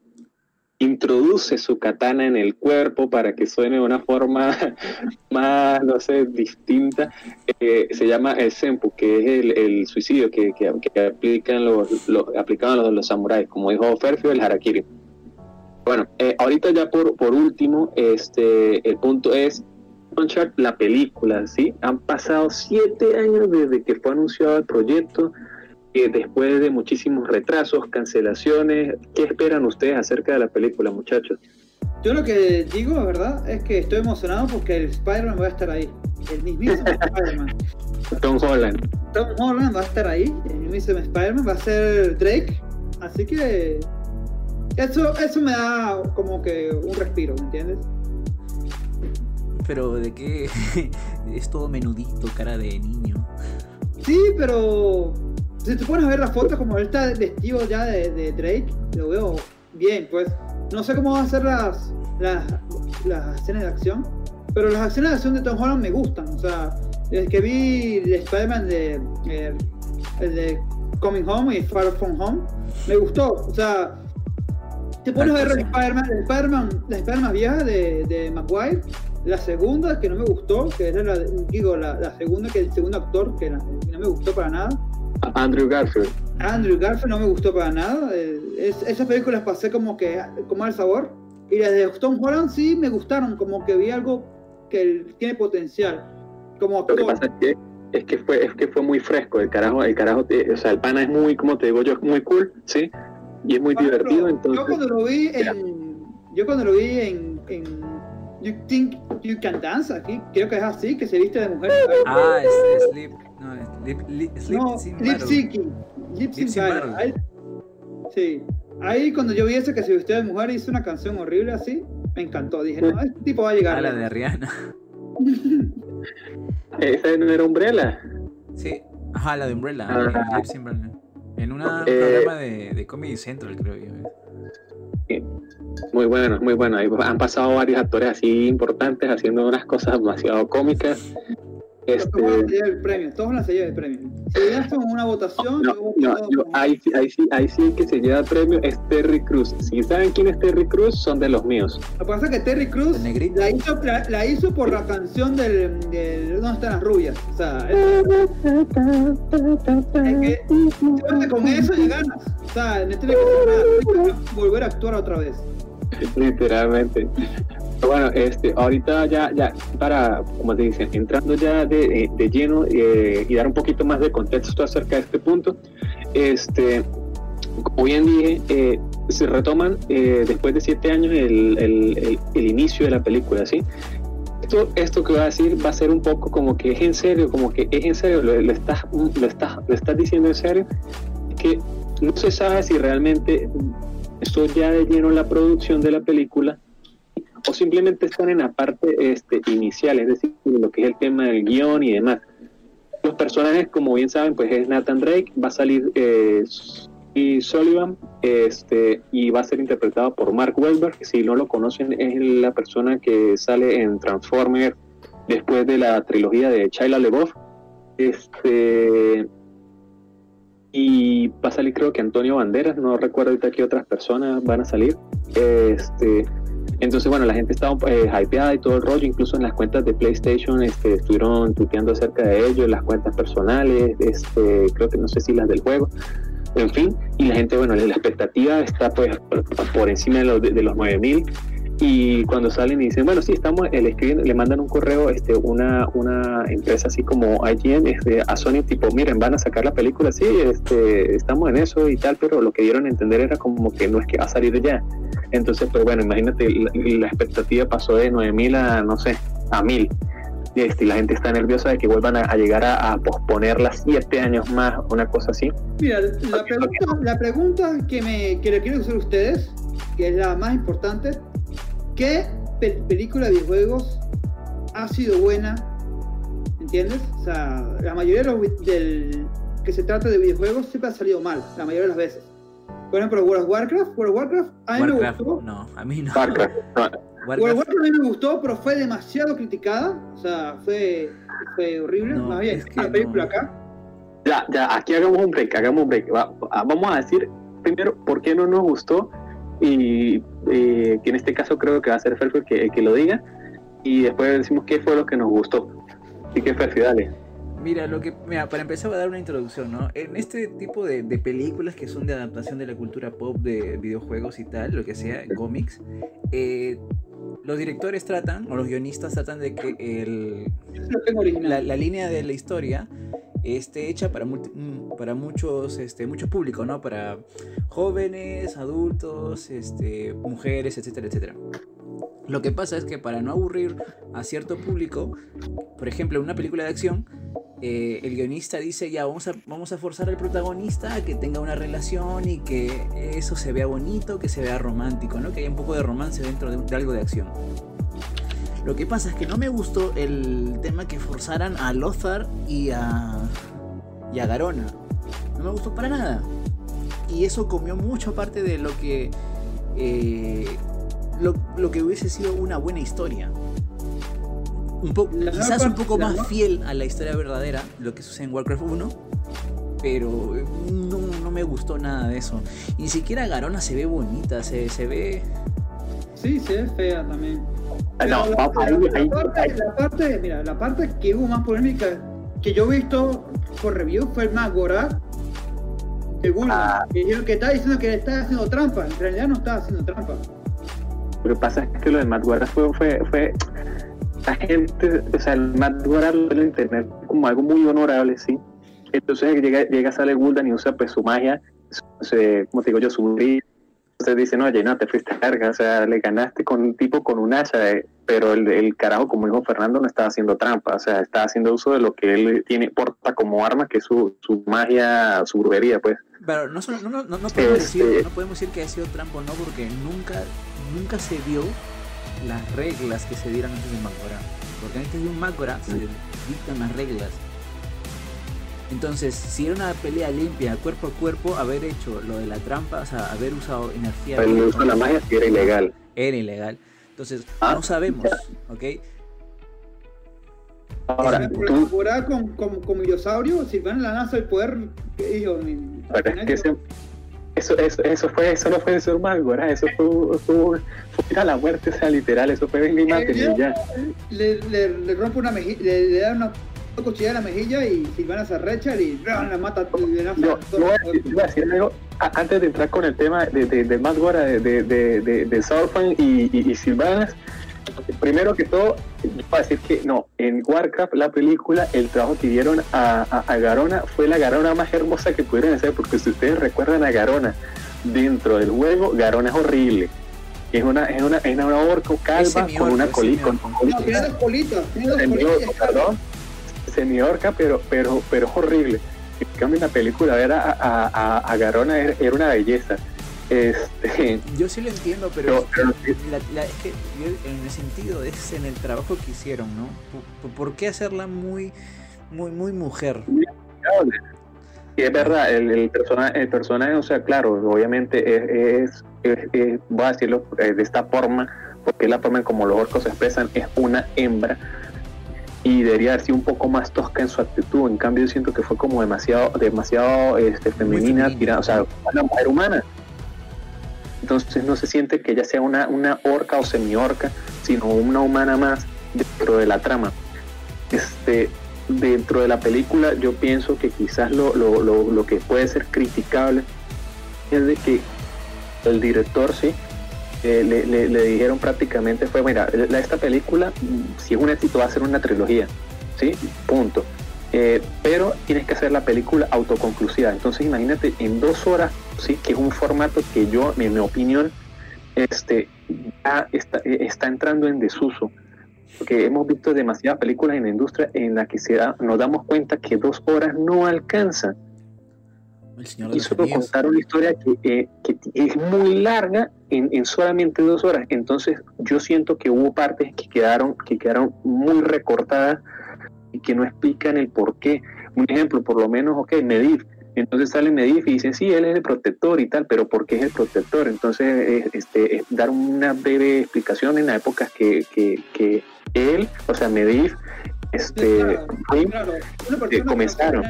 introduce su katana en el cuerpo para que suene de una forma *laughs* más, no sé, distinta, eh, se llama el senpu, que es el, suicidio que, que, que, aplican los, los, aplicaban los, los samuráis, como dijo Ferfio, el harakiri. Bueno, eh, ahorita ya por, por último, este, el punto es La película, ¿sí? Han pasado siete años desde que fue anunciado el proyecto, eh, después de muchísimos retrasos, cancelaciones. ¿Qué esperan ustedes acerca de la película, muchachos? Yo lo que digo, ¿verdad? Es que estoy emocionado porque el Spider-Man va a estar ahí. El mismísimo Spider-Man. Tom Holland. Tom Holland va a estar ahí. El mismísimo Spider-Man va a ser Drake. Así que. Eso, eso me da como que un respiro, ¿me entiendes? Pero de qué *laughs* es todo menudito, cara de niño. Sí, pero si te pones a ver las fotos como él está vestido ya de, de, Drake, lo veo bien, pues. No sé cómo van a ser las, las, las escenas de acción, pero las escenas de acción de Tom Holland me gustan. O sea, desde que vi el Spider-Man de, el, el de Coming Home y Far From Home, me gustó. O sea, te pones a ver el Spider-Man, Spider-Man, la Spider-Man vieja de, de Maguire, la segunda que no me gustó, que era la, digo, la, la segunda que el segundo actor, que, no me gustó para nada. Andrew Garfield. Andrew Garfield no me gustó para nada. Es, esas películas pasé como que con mal sabor. Y las de Tom Holland sí me gustaron, como que vi algo que tiene potencial. Como actor. Lo que pasa es que, es que fue es que fue muy fresco el carajo el carajo o sea el pana es muy como te digo yo es muy cool sí y es muy divertido entonces yo cuando lo vi en yo cuando lo vi en, en You Think You Can Dance aquí creo que es así que se viste de mujer Ah, es, es Sleep. No, es Lip, lip, sleep no Sin Lip. Syncing Lip. Ahí- sí ahí cuando yo vi ese que se vistió de mujer hizo una canción horrible así me encantó dije no este tipo va a llegar Ah, la de. Rihanna. *laughs* esa no era Umbrella Sí. Ajá, la de Umbrella. Ah. Lip Battle. En un Eh, programa de, de Comedy Central, creo yo. Muy bueno muy bueno. Han pasado varios actores así importantes haciendo unas cosas demasiado cómicas Pero todos van a este llevar el premio todos van a llevar el premio si ya son una votación No, yo no, yo- ahí, sí- ahí, sí, ahí sí que se lleva el premio es Terry Cruz. Si saben quién es Terry Cruz, son de los míos. Lo que pasa es que Terry Cruz la hizo, la, la hizo por la canción del, del ¿Dónde están las rubias? O sea, es, es que con eso ya ganas. O sea, no tiene que volver a actuar otra vez. Literalmente. Bueno, este, ahorita ya, ya, para, como te dicen, entrando ya de, eh, de lleno eh, y dar un poquito más de contexto acerca de este punto, este, como bien dije, eh, se retoman eh, después de siete años el, el- el- el inicio de la película, ¿sí? Esto, esto que voy a decir va a ser un poco como que es en serio, como que es en serio, lo, lo estás, lo, estás, lo estás diciendo en serio, que no se sabe si realmente esto ya de lleno la producción de la película o simplemente están en la parte este, inicial, es decir, lo que es el tema del guion y demás. Los personajes, como bien saben, pues es Nathan Drake, va a salir eh, y Sullivan, este, y va a ser interpretado por Mark Wahlberg, que si no lo conocen es la persona que sale en Transformers después de la trilogía de Shia LaBeouf. Este, y va a salir creo que Antonio Banderas, no recuerdo ahorita qué otras personas van a salir. Este, entonces, bueno, la gente estaba eh, hypeada y todo el rollo, incluso en las cuentas de PlayStation este, estuvieron tuiteando acerca de ello, las cuentas personales, este, creo que no sé si las del juego, en fin, y la gente, bueno, la expectativa está pues por, por encima de los, de, de los 9000 y cuando salen y dicen, bueno, sí, estamos, eh, le, escriben, le mandan un correo, este, una, una empresa así como IGN este, a Sony, tipo, miren, van a sacar la película, sí, este, estamos en eso y tal, pero lo que dieron a entender era como que no es que va a salir ya. Entonces, pues bueno, imagínate, la, la expectativa pasó de 9000 a, no sé, a 1000. este, la gente está nerviosa de que vuelvan a, llegar a, posponerla siete años más, una cosa así. Mira, la pregunta, la pregunta que, me, que le quiero hacer a ustedes, que es la más importante, ¿qué película de videojuegos ha sido buena? ¿Entiendes? O sea, la mayoría de los del, que se trata de videojuegos siempre ha salido mal, la mayoría de las veces. Por ejemplo, World of Warcraft, World of Warcraft, a mí me gustó. No, a mí *laughs* no. Warcraft. World of Warcraft a mí me gustó, pero fue demasiado criticada. O sea, fue, fue horrible. Más bien, es la película acá. Ya, ya, aquí hagamos un break, hagamos un break. Ah, vamos a decir primero por qué no nos gustó y eh, que en este caso creo que va a ser Fer que, que lo diga y después decimos qué fue lo que nos gustó. Así que Fer, dale. Mira, lo que, mira, para empezar voy a dar una introducción, ¿no? En este tipo de, películas que son de adaptación de la cultura pop, de videojuegos y tal, lo que sea, cómics, eh, los directores tratan, o los guionistas tratan de que el, la, la, línea de la historia esté hecha para, mm, para muchos, este, mucho público, ¿no? Para jóvenes, adultos, este, mujeres, etcétera, etcétera. Lo que pasa es que para no aburrir a cierto público, por ejemplo, en una película de acción, eh, el guionista dice, ya, vamos a, vamos a forzar al protagonista a que tenga una relación y que eso se vea bonito, que se vea romántico, ¿no? Que haya un poco de romance dentro de, algo de acción. Lo que pasa es que no me gustó el tema que forzaran a Lothar y a, y a Garona. No me gustó para nada. Y eso comió mucho parte de lo que... Eh, lo, lo que hubiese sido una buena historia un poco, quizás un poco más fiel a la historia verdadera, lo que sucede en Warcraft 1, pero eh, no, me gustó nada de eso. Y ni siquiera Garona se ve bonita, se, se ve... Sí, se ve fea también. Ah, no, la, parte, mira, la parte que hubo más polémica que yo he visto por review fue el más Gorak según ah. que, que estaba diciendo que estaba haciendo trampa, en realidad no estaba haciendo trampa. Lo que pasa es que lo de Matt fue, fue, fue la gente, o sea, el Matt Guaral lo internet como algo muy honorable, ¿sí? Entonces llega, llega sale Guldan y usa pues su magia, como te digo yo, su. Entonces dice, no, oye, no, te fuiste carga, o sea, le ganaste con un tipo con un hacha, eh, pero el, el, carajo, como dijo Fernando, no estaba haciendo trampa, o sea, estaba haciendo uso de lo que él tiene, porta como arma, que es su, su magia, su brujería, pues. Pero no, solo, no, no, no, podemos decir, este no podemos decir que haya sido trampa o no, porque nunca, nunca se vio las reglas que se dieron antes de Magora. Porque antes de un Magora se dictan las reglas. Entonces, si era una pelea limpia, cuerpo a cuerpo, haber hecho lo de la trampa, o sea, haber usado energía. Pero el uso de la magia era ilegal. Era ilegal. Entonces, ah, no sabemos, ¿ok? Ahora, tú... con, con, con Mirosaurio, si van la NASA el poder, que ellos. Pero es que ese, eso, eso, eso fue, eso no fue de ser mago, eso fue, fue, ir a la muerte, o sea, literal, eso fue bien eh, ya. Le, le, le, rompe una mejilla, le, le da una cuchilla a la mejilla y Silvana se arrecha y la mata. Le yo, yo, voy a decir algo, antes de entrar con el tema de, de, de más Gora, de, de, de, de y, y, y Silvanas, primero que todo, voy a decir que no, en Warcraft, la película, el trabajo que dieron a, a, Garona fue la Garona más hermosa que pudieron hacer, porque si ustedes recuerdan a Garona dentro del juego, Garona es horrible. Es una, es una, es una orca calva con una colita. Con, no, tiene dos colitas, tiene dos colitas. Perdón, semi-orca, pero, pero, pero es horrible. En cambio, en la película ver a, a, a Garona era una belleza. Este, yo sí lo entiendo, pero, es que en el sentido es en el trabajo que hicieron, ¿no? ¿Por, qué hacerla muy, muy, muy mujer? Y es verdad, el, el, personaje, el personaje, o sea, claro, obviamente es, es, voy a decirlo eh, de esta forma, porque es la forma en como los orcos se expresan, es una hembra y debería haber sido un poco más tosca en su actitud. En cambio, yo siento que fue como demasiado, demasiado este, femenina, o sea, una mujer humana entonces no se siente que ella sea una, una orca o semi-orca, sino una humana más dentro de la trama. Este, dentro de la película yo pienso que quizás lo, lo, lo, que puede ser criticable es de que el director sí eh, le, le, dijeron prácticamente fue mira esta película si es un éxito va a ser una trilogía sí punto eh, pero tienes que hacer la película autoconclusiva. Entonces imagínate en dos horas, sí, que es un formato que yo, en mi opinión, este, ya está, está entrando en desuso. porque hemos visto demasiadas películas en la industria en las que se da, nos damos cuenta que dos horas no alcanzan. y solo contar una historia que, eh, que, es muy larga en, en, solamente dos horas. Entonces yo siento que hubo partes que quedaron, que quedaron muy recortadas y que no explican el por qué. Un ejemplo, por lo menos, ok, Medivh entonces sale Medivh y dicen, sí, él es el protector y tal, pero ¿por qué es el protector? Entonces, este, dar una breve explicación en la época que, que, que él, o sea, Medivh, este, comenzaron.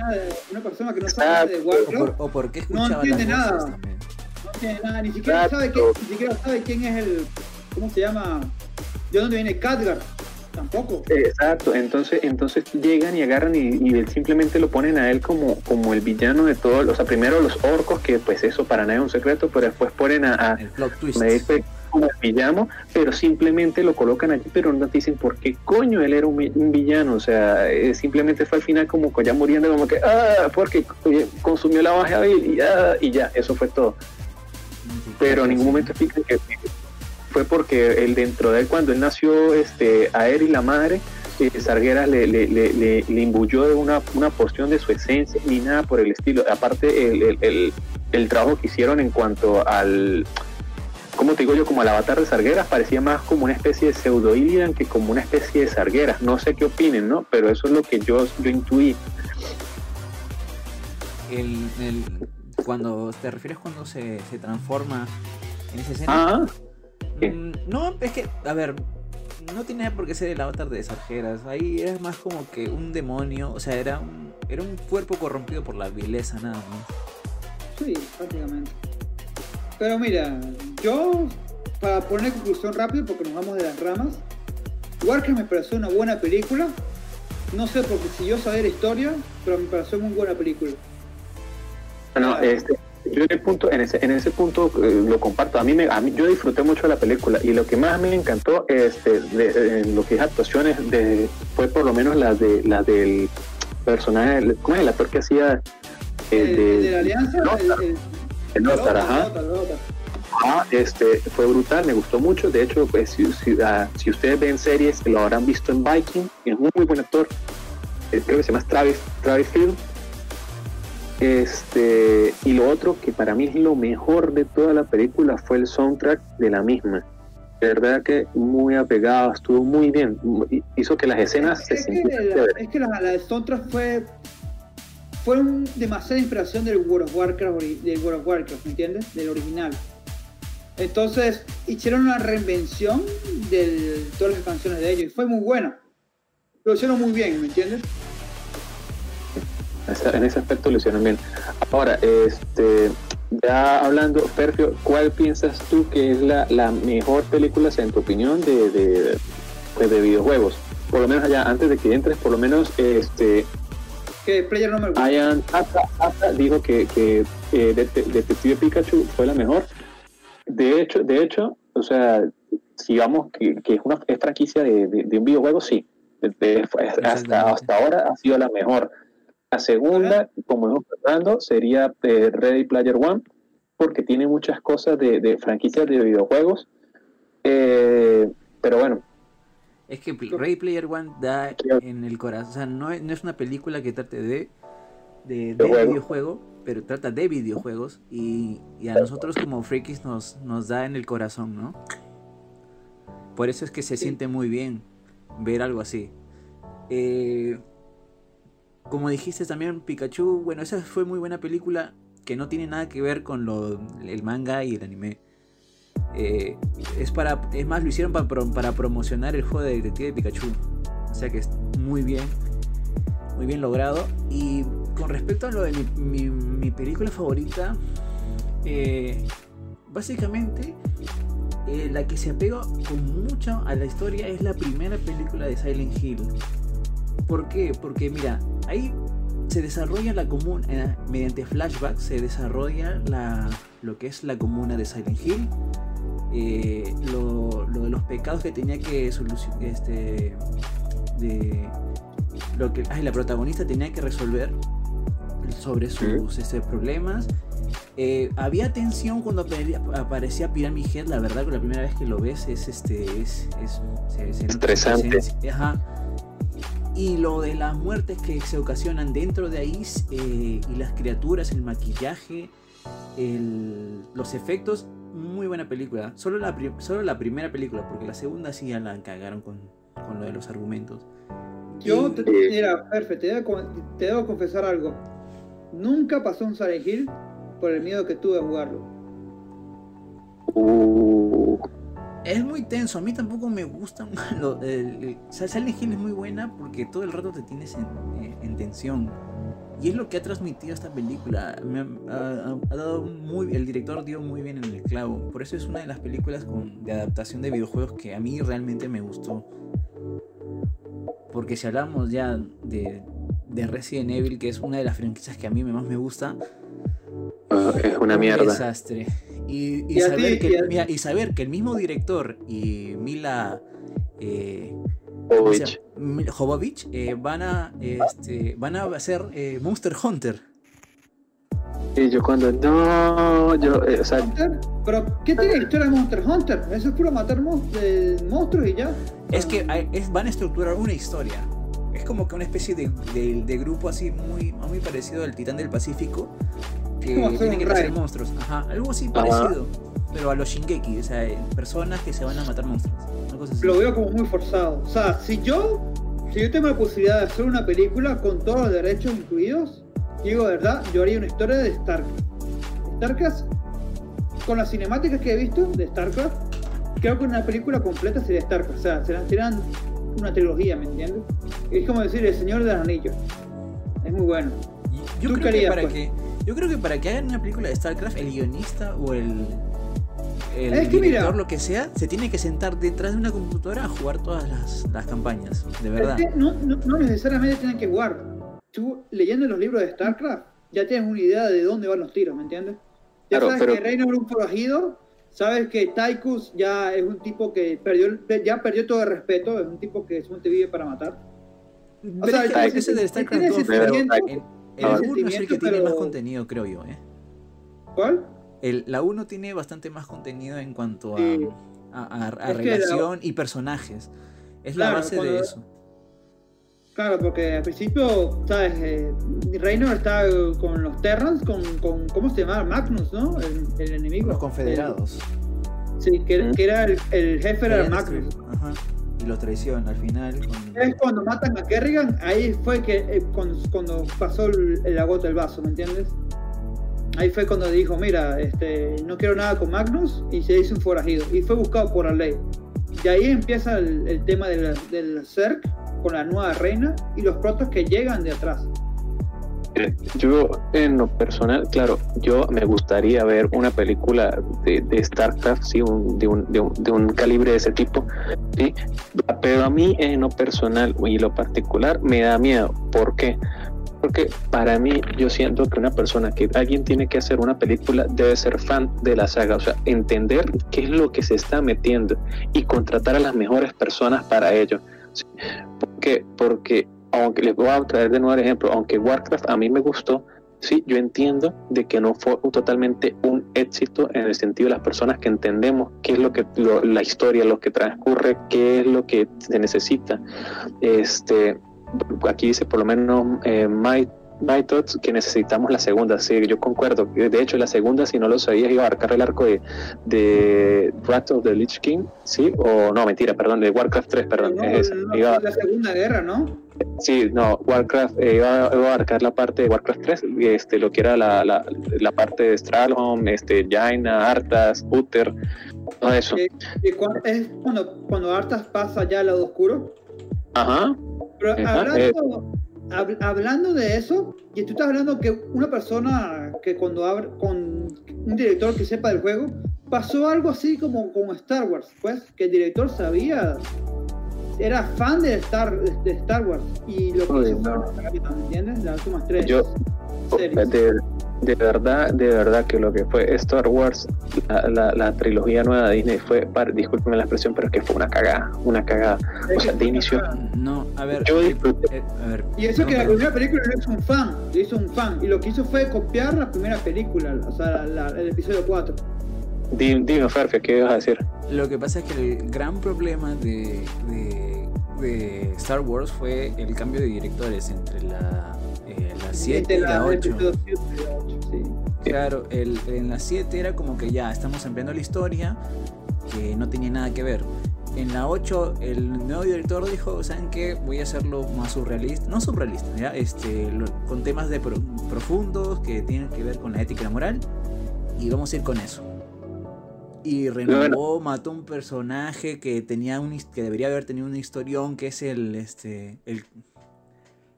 una persona que no sabe de Warcraft, o, por, qué no entiende nada. No nada, ni siquiera, sabe ni siquiera sabe quién es el, ¿cómo se llama? ¿De dónde viene Khadgar? Tampoco. Exacto, entonces, entonces llegan y agarran y, simplemente lo ponen a él como, como el villano de todos, o sea, primero los orcos, que pues eso para nada es un secreto, pero después ponen a, a el como el villano, pero simplemente lo colocan allí, pero no te dicen por qué coño él era un, villano, o sea, eh, simplemente fue al final como ya muriendo, como que, ah, porque consumió la baja y, ah, y ya, eso fue todo. Pero en ningún momento explican que fue porque él dentro de él cuando él nació este a él y la madre eh, Sargueras le, le, le, le, imbuyó de una, una porción de su esencia ni nada por el estilo. Aparte el, el, el, trabajo que hicieron en cuanto al como te digo yo como al avatar de Sargueras parecía más como una especie de pseudo Ilian que como una especie de Sargueras no sé qué opinen no pero eso es lo que yo yo intuí. El, cuando te refieres cuando se, se transforma en ese escena ah Mm, no, es que, a ver, no tiene por qué ser el avatar de Sargeras. Ahí era más como que un demonio, o sea, era un, era un cuerpo corrompido por la vileza, nada más. Sí, prácticamente. Pero mira, yo, para poner conclusión rápido, porque nos vamos de las ramas, Warcraft me pareció una buena película. No sé porque si yo sabía la historia, pero me pareció muy buena película. Bueno, este, yo en, el punto, en, ese, en ese punto eh, lo comparto. A mí, me, a mí yo disfruté mucho de la película y lo que más me encantó este, de, lo que es actuaciones de, fue por lo menos la de la del personaje, ¿cómo es el actor que hacía? El, de, la Alianza, el, Notar, ajá. Ah, este, fue brutal, me gustó mucho. De hecho, pues, si, si, ah, si, ustedes ven series, lo habrán visto en Viking, es un muy buen actor. Eh, creo que se llama Travis, Travis Field este, y lo otro que para mí es lo mejor de toda la película fue el soundtrack de la misma. De verdad que muy apegado, estuvo muy bien. Hizo que las escenas se sintieran. Es que la, la soundtrack fue fue demasiada inspiración del World of Warcraft, del World of Warcraft, ¿me entiendes? Del original. Entonces hicieron una reinvención de todas las canciones de ellos y fue muy buena. Lo hicieron muy bien, ¿me entiendes? En ese aspecto lo hicieron bien. Ahora, este, ya hablando, Perfio, ¿cuál piensas tú que es la, la mejor película, en tu opinión, de, de, pues, de, videojuegos? Por lo menos allá, antes de que entres, por lo menos, este... Que Player no me gusta. Ian dijo que, que eh, Detective Pikachu fue la mejor. De hecho, de hecho, o sea, si vamos que, que es una franquicia de, de, un videojuego, sí. hasta, hasta ahora ha sido la mejor la segunda, como hemos hablando, sería eh, Ready Player One, porque tiene muchas cosas de, de franquicias de videojuegos. Eh, pero bueno. Es que Ready Player One da en el corazón. O sea, no es, no es una película que trate de, de, videojuego, pero trata de videojuegos. Y, y, a nosotros como frikis nos, nos da en el corazón, ¿no? Por eso es que se siente muy bien ver algo así. Eh, como dijiste también, Pikachu, bueno, esa fue muy buena película que no tiene nada que ver con lo, el manga y el anime. Eh, es para es más lo hicieron para, para promocionar el juego de Detective Pikachu. O sea que es muy bien muy bien logrado. Y con respecto a lo de mi, película favorita eh, básicamente eh, la que se apega con mucho a la historia es la primera película de Silent Hill ¿Por qué? Porque mira, ahí se desarrolla la comuna, eh, mediante flashbacks se desarrolla la, lo que es la comuna de Silent Hill, eh, lo, de los pecados que tenía que solucionar, este, de lo que la protagonista tenía que resolver sobre sus este, problemas. Eh, había tensión cuando aparecía Pyramid Head, la verdad que la primera vez que lo ves es este es, es estresante. Y lo de las muertes que se ocasionan dentro de ahí eh, y las criaturas, el maquillaje, los efectos, muy buena película. Solo la, solo la primera película, porque la segunda sí ya la cagaron con, con lo de los argumentos. Yo, te, mira, perfecto, te, debo, confesar algo. Nunca pasó un Silent Hill por el miedo que tuve a jugarlo. Es muy tenso, a mí tampoco me gusta. *laughs* Lo, el, Silent Hill es muy buena porque todo el rato te tienes en, en tensión y es lo que ha transmitido esta película. Me ha, dado muy, el director dio muy bien en el clavo. Por eso es una de las películas con, de adaptación de videojuegos que a mí realmente me gustó. Porque si hablamos ya de, de Resident Evil, que es una de las franquicias que a mí más me gusta, ah, es una mierda. Un desastre. Y, saber que, y saber que el mismo director y Mila eh, Jovovich, eh, van a este, van a hacer eh, Monster Hunter. Y yo cuando no, yo, eh, o sea, pero ¿qué tiene la historia de Monster Hunter? Eso es puro matar monstruos y ya. Es que van a estructurar una historia. Es como que una especie de, de, grupo así muy, muy parecido al Titán del Pacífico. Que tienen que hacer monstruos. Ajá, algo así parecido. Pero a los Shingeki, o sea, personas que se van a matar monstruos. Lo veo como muy forzado. O sea, si yo, si yo tengo la posibilidad de hacer una película con todos los derechos incluidos, digo de verdad, yo haría una historia de StarCraft. StarCraft, con las cinemáticas que he visto de StarCraft, creo que una película completa sería StarCraft. O sea, serán, una trilogía, ¿me entiendes? Es como decir El Señor de los Anillos. Es muy bueno. Yo creo, que para pues? que, yo creo que para que hagan una película de StarCraft, el guionista o el el director, lo que sea, se tiene que sentar detrás de una computadora a jugar todas las, campañas, de verdad. no, necesariamente tienen que jugar. Tú, leyendo los libros de StarCraft, ya tienes una idea de dónde van los tiros, ¿me entiendes? Ya sabes que Reino es un forajido, sabes que Tychus ya es un tipo que perdió, ya perdió todo el respeto, es un tipo que solamente vive para matar. O sea, ese de StarCraft 2, pero el, el es el que tiene más contenido, creo yo, ¿eh? ¿Cuál? la 1 tiene bastante más contenido en cuanto a, relación y personajes. Es la base de eso. Claro, porque al principio, ¿sabes? Eh, Reino está con los Terrans, con, con, ¿cómo se llama? Magnus, ¿no? El, enemigo. Los confederados. sí, que, era el, jefe era Magnus. Ajá. Y lo traiciona al final. Es cuando matan a Kerrigan, ahí fue que eh, cuando, pasó el, la gota del vaso, ¿me entiendes? Ahí fue cuando dijo, mira, este, no quiero nada con Magnus y se hizo un forajido. Y fue buscado por la ley. Y ahí empieza el, tema del, del con la nueva reina y los protos que llegan de atrás. Yo, en lo personal, claro, yo me gustaría ver una película de, StarCraft, sí, de, un, de, un, calibre de ese tipo, ¿sí? pero a mí, en lo personal y lo particular, me da miedo. ¿Por qué? Porque para mí yo siento que una persona que alguien tiene que hacer una película debe ser fan de la saga, o sea, entender qué es lo que se está metiendo y contratar a las mejores personas para ello. Porque, porque aunque les voy a traer de nuevo el ejemplo, aunque Warcraft a mí me gustó, sí, yo entiendo de que no fue totalmente un éxito en el sentido de las personas que entendemos qué es lo que la historia, lo que transcurre, qué es lo que se necesita. Este, aquí dice por lo menos eh, My, My Thoughts que necesitamos la segunda, sí, yo concuerdo. De hecho, la segunda, si no lo sabías, iba a abarcar el arco de, de Wrath of the Lich King, ¿sí? O no, mentira, perdón, de Warcraft 3, perdón. es la segunda guerra, ¿no? Sí, no, Warcraft eh, iba, a abarcar la parte de Warcraft 3, este, lo que era la, la, la parte de Stralholm, este, Jaina, Arthas, Uther, todo eso. Eh, ¿Es cuando, cuando Arthas pasa ya al lado oscuro? Ajá. Pero hablando, de eso, y tú estás hablando que una persona que cuando abre con un director que sepa del juego, pasó algo así como con Star Wars, pues, que el director sabía, era fan de Star, de Star Wars, y lo que hizo ¿me entiendes? Las últimas tres. Yo, de verdad, de verdad que lo que fue Star Wars, la, la, trilogía nueva de Disney fue, para, discúlpeme la expresión, pero es que fue una cagada, una cagada. O sea, de inicio. No, a ver. Yo eh, disfruté. Eh, a ver y eso que la primera película lo hizo un fan, lo hizo un fan, y lo que hizo fue copiar la primera película, o sea, el episodio 4. Dime, Ferfia, ¿qué ibas a decir? Lo que pasa es que el gran problema de, de, de Star Wars fue el cambio de directores entre la eh, la 7 y la 8. Claro, el, en la 7 era como que ya estamos empleando la historia que no tenía nada que ver. En la 8 el nuevo director dijo, ¿saben qué? Voy a hacerlo más surrealista, no surrealista, ¿ya? Este, con temas de profundos que tienen que ver con la ética y la moral y vamos a ir con eso. Y renovó, mató un personaje que tenía un que debería haber tenido un historión que es el este el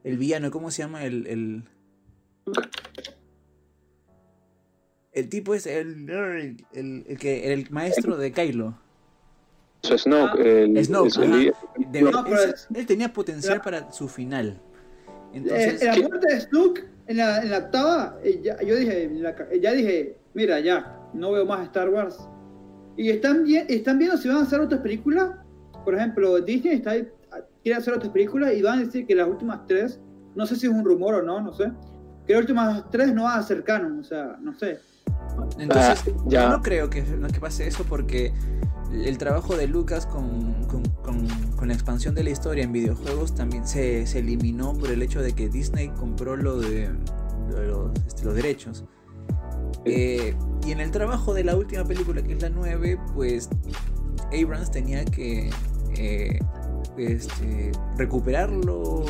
el villano, ¿cómo se llama? El, el, el tipo es el, el, el, que el maestro de Kylo. Snoke, el, Snoke, él tenía potencial para su final. Entonces, en la muerte de Snoke, en la, en la octava, eh, ya, yo dije, ya dije, mira, ya, no veo más Star Wars. Y están, bien, están viendo si van a hacer otras películas. Por ejemplo, Disney está quiere hacer otras películas y van a decir que las últimas tres, no sé si es un rumor o no, no sé, que las últimas tres no van a ser canon, o sea, no sé. Entonces, ah, yo no creo que, que pase eso porque el trabajo de Lucas con, con, con, la expansión de la historia en videojuegos también se, se eliminó por el hecho de que Disney compró lo de, los, este, los, derechos. Eh, y en el trabajo de la última película, que es la 9, pues Abrams tenía que eh, este, recuperar lo,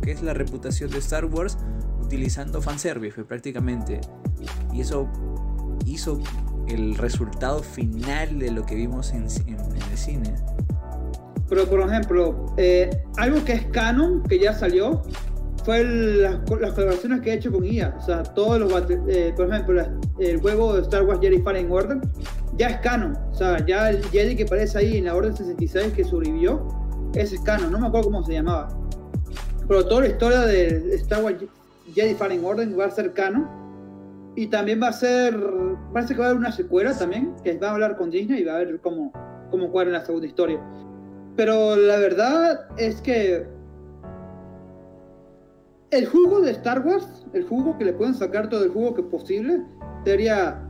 que es la reputación de Star Wars utilizando fanservice prácticamente. Y eso hizo el resultado final de lo que vimos en, el cine. Pero por ejemplo, eh, algo que es canon, que ya salió, fue las, colaboraciones que he hecho con IA. O sea, todos los, eh, por ejemplo, el juego de Star Wars Jedi Fallen Order ya es canon. O sea, ya el Jedi que aparece ahí en la Orden 66 que sobrevivió, ese canon, no me acuerdo cómo se llamaba. Pero toda la historia de Star Wars Jedi Fallen Order va a ser canon. Y también va a ser, parece que va a haber una secuela también, que va a hablar con Disney y va a ver cómo, cómo cuadra la segunda historia. Pero la verdad es que el jugo de Star Wars, el jugo que le pueden sacar todo el jugo que es posible, sería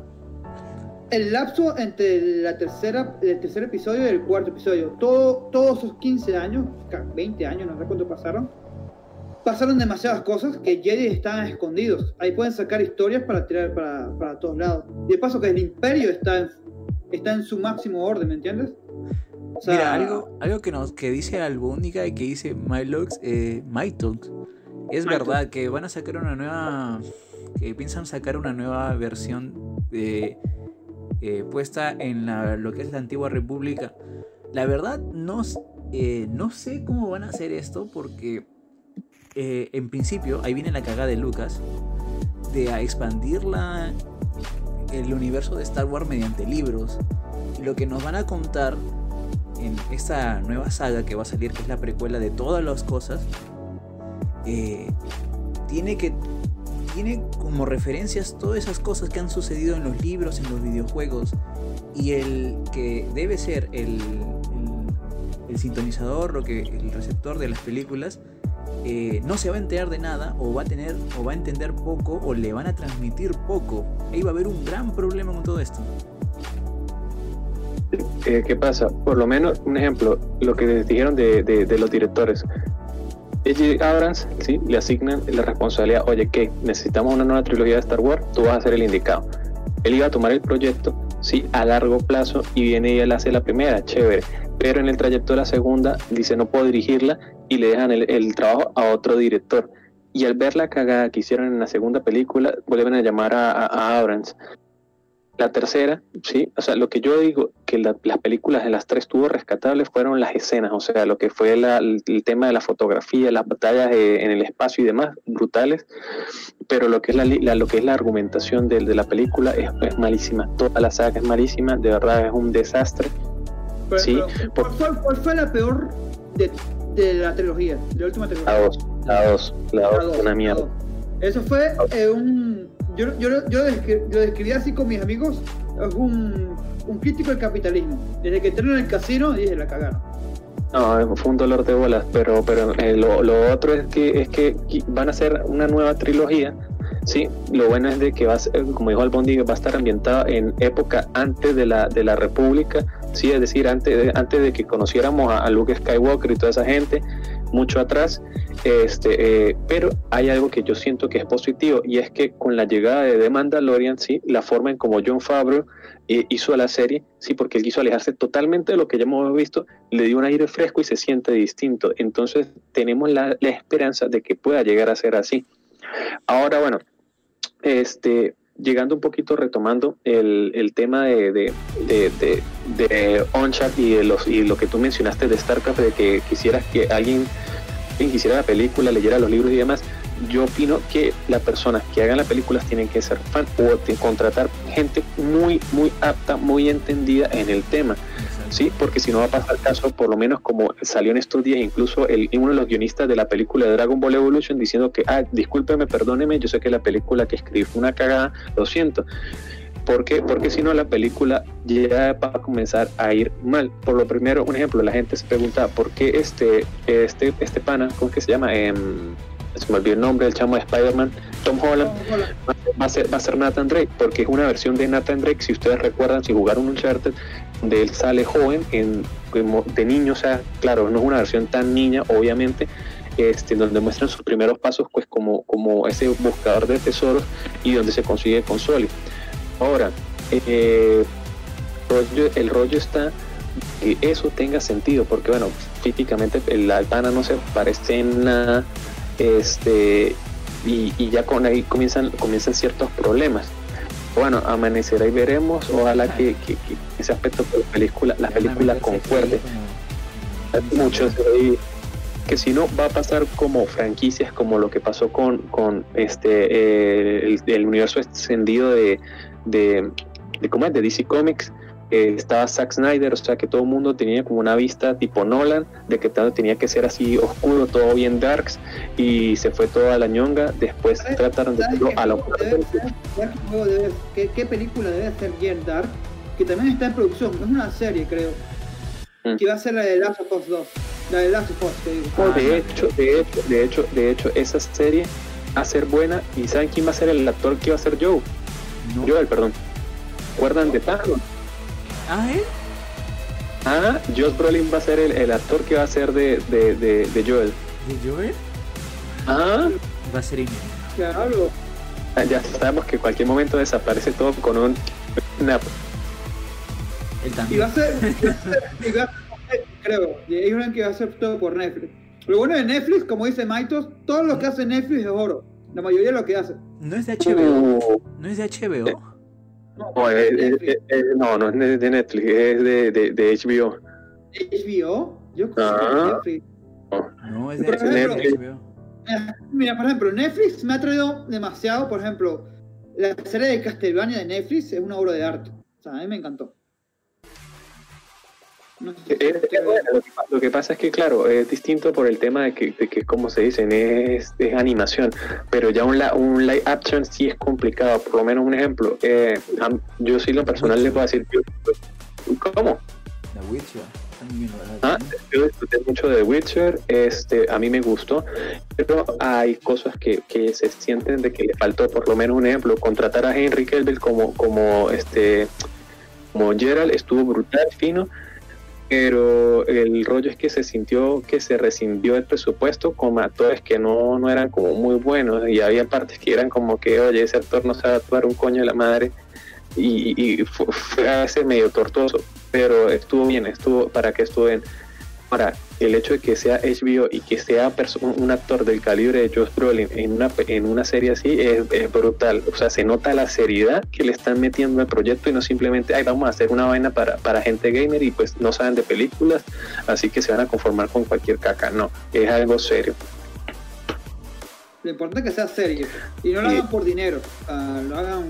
el lapso entre la tercera, el tercer episodio y el cuarto episodio, todo, todos esos 15 años, 20 años, no sé cuánto pasaron, pasaron demasiadas cosas que Jedi estaban escondidos. Ahí pueden sacar historias para tirar para, para todos lados. Y de paso que el imperio está en, está en su máximo orden, ¿me entiendes? Mira, algo, algo que nos que dice Albónica y que dice MyLux, eh, MyTalks, es verdad que van a sacar una nueva, que piensan sacar una nueva versión de eh, puesta en lo que es la antigua república. La verdad no, eh, no sé cómo van a hacer esto porque eh, en principio ahí viene la cagada de Lucas de expandir la, el universo de Star Wars mediante libros. Y lo que nos van a contar en esta nueva saga que va a salir, que es la precuela de todas las cosas, tiene que tiene como referencias todas esas cosas que han sucedido en los libros, en los videojuegos. Y el que debe ser el, el, sintonizador, lo que, el receptor de las películas, eh, no se va a enterar de nada o va a tener o va a entender poco o le van a transmitir poco. Ahí va a haber un gran problema con todo esto. Eh, ¿Qué pasa? Por lo menos, un ejemplo, lo que dijeron de, de los directores. J.J. Abrams ¿sí? le asignan la responsabilidad, oye, que necesitamos una nueva trilogía de Star Wars, tú vas a ser el indicado. Él iba a tomar el proyecto, sí, a largo plazo y viene y él hace la primera, chévere. Pero en el trayecto de la segunda dice no puedo dirigirla y le dejan el, trabajo a otro director. Y al ver la cagada que hicieron en la segunda película, vuelven a llamar a, a Abrams. La tercera, sí, o sea, lo que yo digo, que las películas de las tres tuvo rescatables fueron las escenas, o sea, lo que fue el, tema de la fotografía, las batallas eh, en el espacio y demás, brutales, pero lo que es la, lo que es la argumentación de, la película es, malísima, toda la saga es malísima, de verdad es un desastre. sí, ¿cuál, fue, la peor de, la trilogía, de la última trilogía? La dos, la dos, la dos, una mierda. Eso fue eh, un yo, yo, yo, lo describí así con mis amigos, un, un crítico del capitalismo. Desde que entré en el casino, dije, la cagaron. No, fue un dolor de bolas, pero, pero eh, lo, lo, otro es que, es que van a hacer una nueva trilogía Sí, lo bueno es de que va como dijo Albondi, va a estar ambientada en época antes de la, de la República, sí, es decir, antes de, antes de que conociéramos a, Luke Skywalker y toda esa gente, mucho atrás. Este, eh, pero hay algo que yo siento que es positivo y es que con la llegada de The Mandalorian, sí, la forma en como John Favreau eh, hizo la serie, sí, porque él quiso alejarse totalmente de lo que ya hemos visto, le dio un aire fresco y se siente distinto. Entonces tenemos la esperanza de que pueda llegar a ser así. Ahora, bueno, este, llegando un poquito, retomando el, el tema de, de, de, de, y, de los, y lo que tú mencionaste de StarCraft, de que quisieras que alguien, quisiera la película, leyera los libros y demás, yo opino que las personas que hagan las películas tienen que ser fan o contratar gente muy, muy apta, muy entendida en el tema. ¿Sí? Porque si no va a pasar caso, por lo menos como salió en estos días, incluso el, uno de los guionistas de la película de Dragon Ball Evolution diciendo que, ah, discúlpeme, perdóneme, yo sé que la película que escribí fue una cagada, lo siento. ¿Por qué? Porque si no la película ya va a comenzar a ir mal. Por lo primero, un ejemplo, la gente se pregunta por qué este, este, este pana, ¿cómo que se llama? Eh, se me olvidó el nombre del chamo de Spider-Man, Tom Holland, Va, a ser, va a ser Nathan Drake, porque es una versión de Nathan Drake, si ustedes recuerdan, si jugaron Uncharted, donde él sale joven, en, de niño, o sea, claro, no es una versión tan niña, obviamente, este, donde muestran sus primeros pasos pues como, ese buscador de tesoros y donde se consigue con Soli. Ahora, eh, el rollo está que eso tenga sentido, porque bueno, físicamente el Altana no se parece en nada, este, y, ya con ahí comienzan, comienzan ciertos problemas. Bueno, amanecerá y veremos, ojalá que, ese aspecto de la película, la película concuerde. Muchos que si no va a pasar como franquicias como lo que pasó con, con este eh, el, universo extendido de, de, de, ¿cómo es? de DC Comics estaba Zack Snyder, o sea que todo el mundo tenía como una vista tipo Nolan, de que todo tenía que ser así oscuro, todo bien darks, y se fue toda la ñonga, después trataron de hacerlo a lo ¿Qué, ¿Qué película debe ser bien dark? Que también está en producción, es una serie creo, mm. que va a ser la de Last of Us 2, la de Last of Us, te digo. de hecho, de hecho, de hecho, de hecho, esa serie va a ser buena, y ¿saben quién va a ser el actor que va a ser Joe? Joel, perdón. ¿Recuerdan de Thanos? Ah, ¿eh? Ah, Josh Brolin va a ser el, actor que va a ser de, de, de, Joel. ¿De Joel? Ah. Va a ser Claro. Ah, ya sabemos que en cualquier momento desaparece todo con un snap. Él también. Y va a ser, y va a ser creo, y una que va a ser todo por Netflix. Lo bueno de Netflix, como dice Maitos, todo lo que hace Netflix es oro. La mayoría de lo que hace. No es de HBO. No es de HBO. No, no, no es de Netflix, es de, de, de HBO. ¿HBO? Yo ah. Netflix. No, es de HBO. Mira, por ejemplo, Netflix me ha traído demasiado, por ejemplo, la serie de Castlevania de Netflix es una obra de arte. O sea, a mí me encantó. Lo, que, pasa es que, claro, es distinto por el tema de que, de que como se dicen, es, es, animación, pero ya un, un live action sí es complicado. Por lo menos un ejemplo, eh, yo sí lo personal le puedo decir, ¿cómo? The Witcher. Ah, yo disfruté mucho de The Witcher, este, a mí me gustó, pero hay cosas que, que, se sienten de que le faltó, por lo menos un ejemplo, contratar a Henry Cavill como, como este, como Gerald estuvo brutal, fino, pero el rollo es que se sintió que se rescindió el presupuesto con actores que no, no eran como muy buenos y había partes que eran como que, oye, ese actor no sabe actuar un coño de la madre y, fue, a ese medio tortuoso, pero estuvo bien, estuvo para que estuvo. Ahora, el hecho de que sea HBO y que sea un actor del calibre de Josh Brolin en una, en una serie así es, brutal. O sea, se nota la seriedad que le están metiendo al proyecto y no simplemente, ay, vamos a hacer una vaina para, para gente gamer y pues no saben de películas, así que se van a conformar con cualquier caca. No, es algo serio. Lo importante es que sea serio y no lo hagan por dinero, lo hagan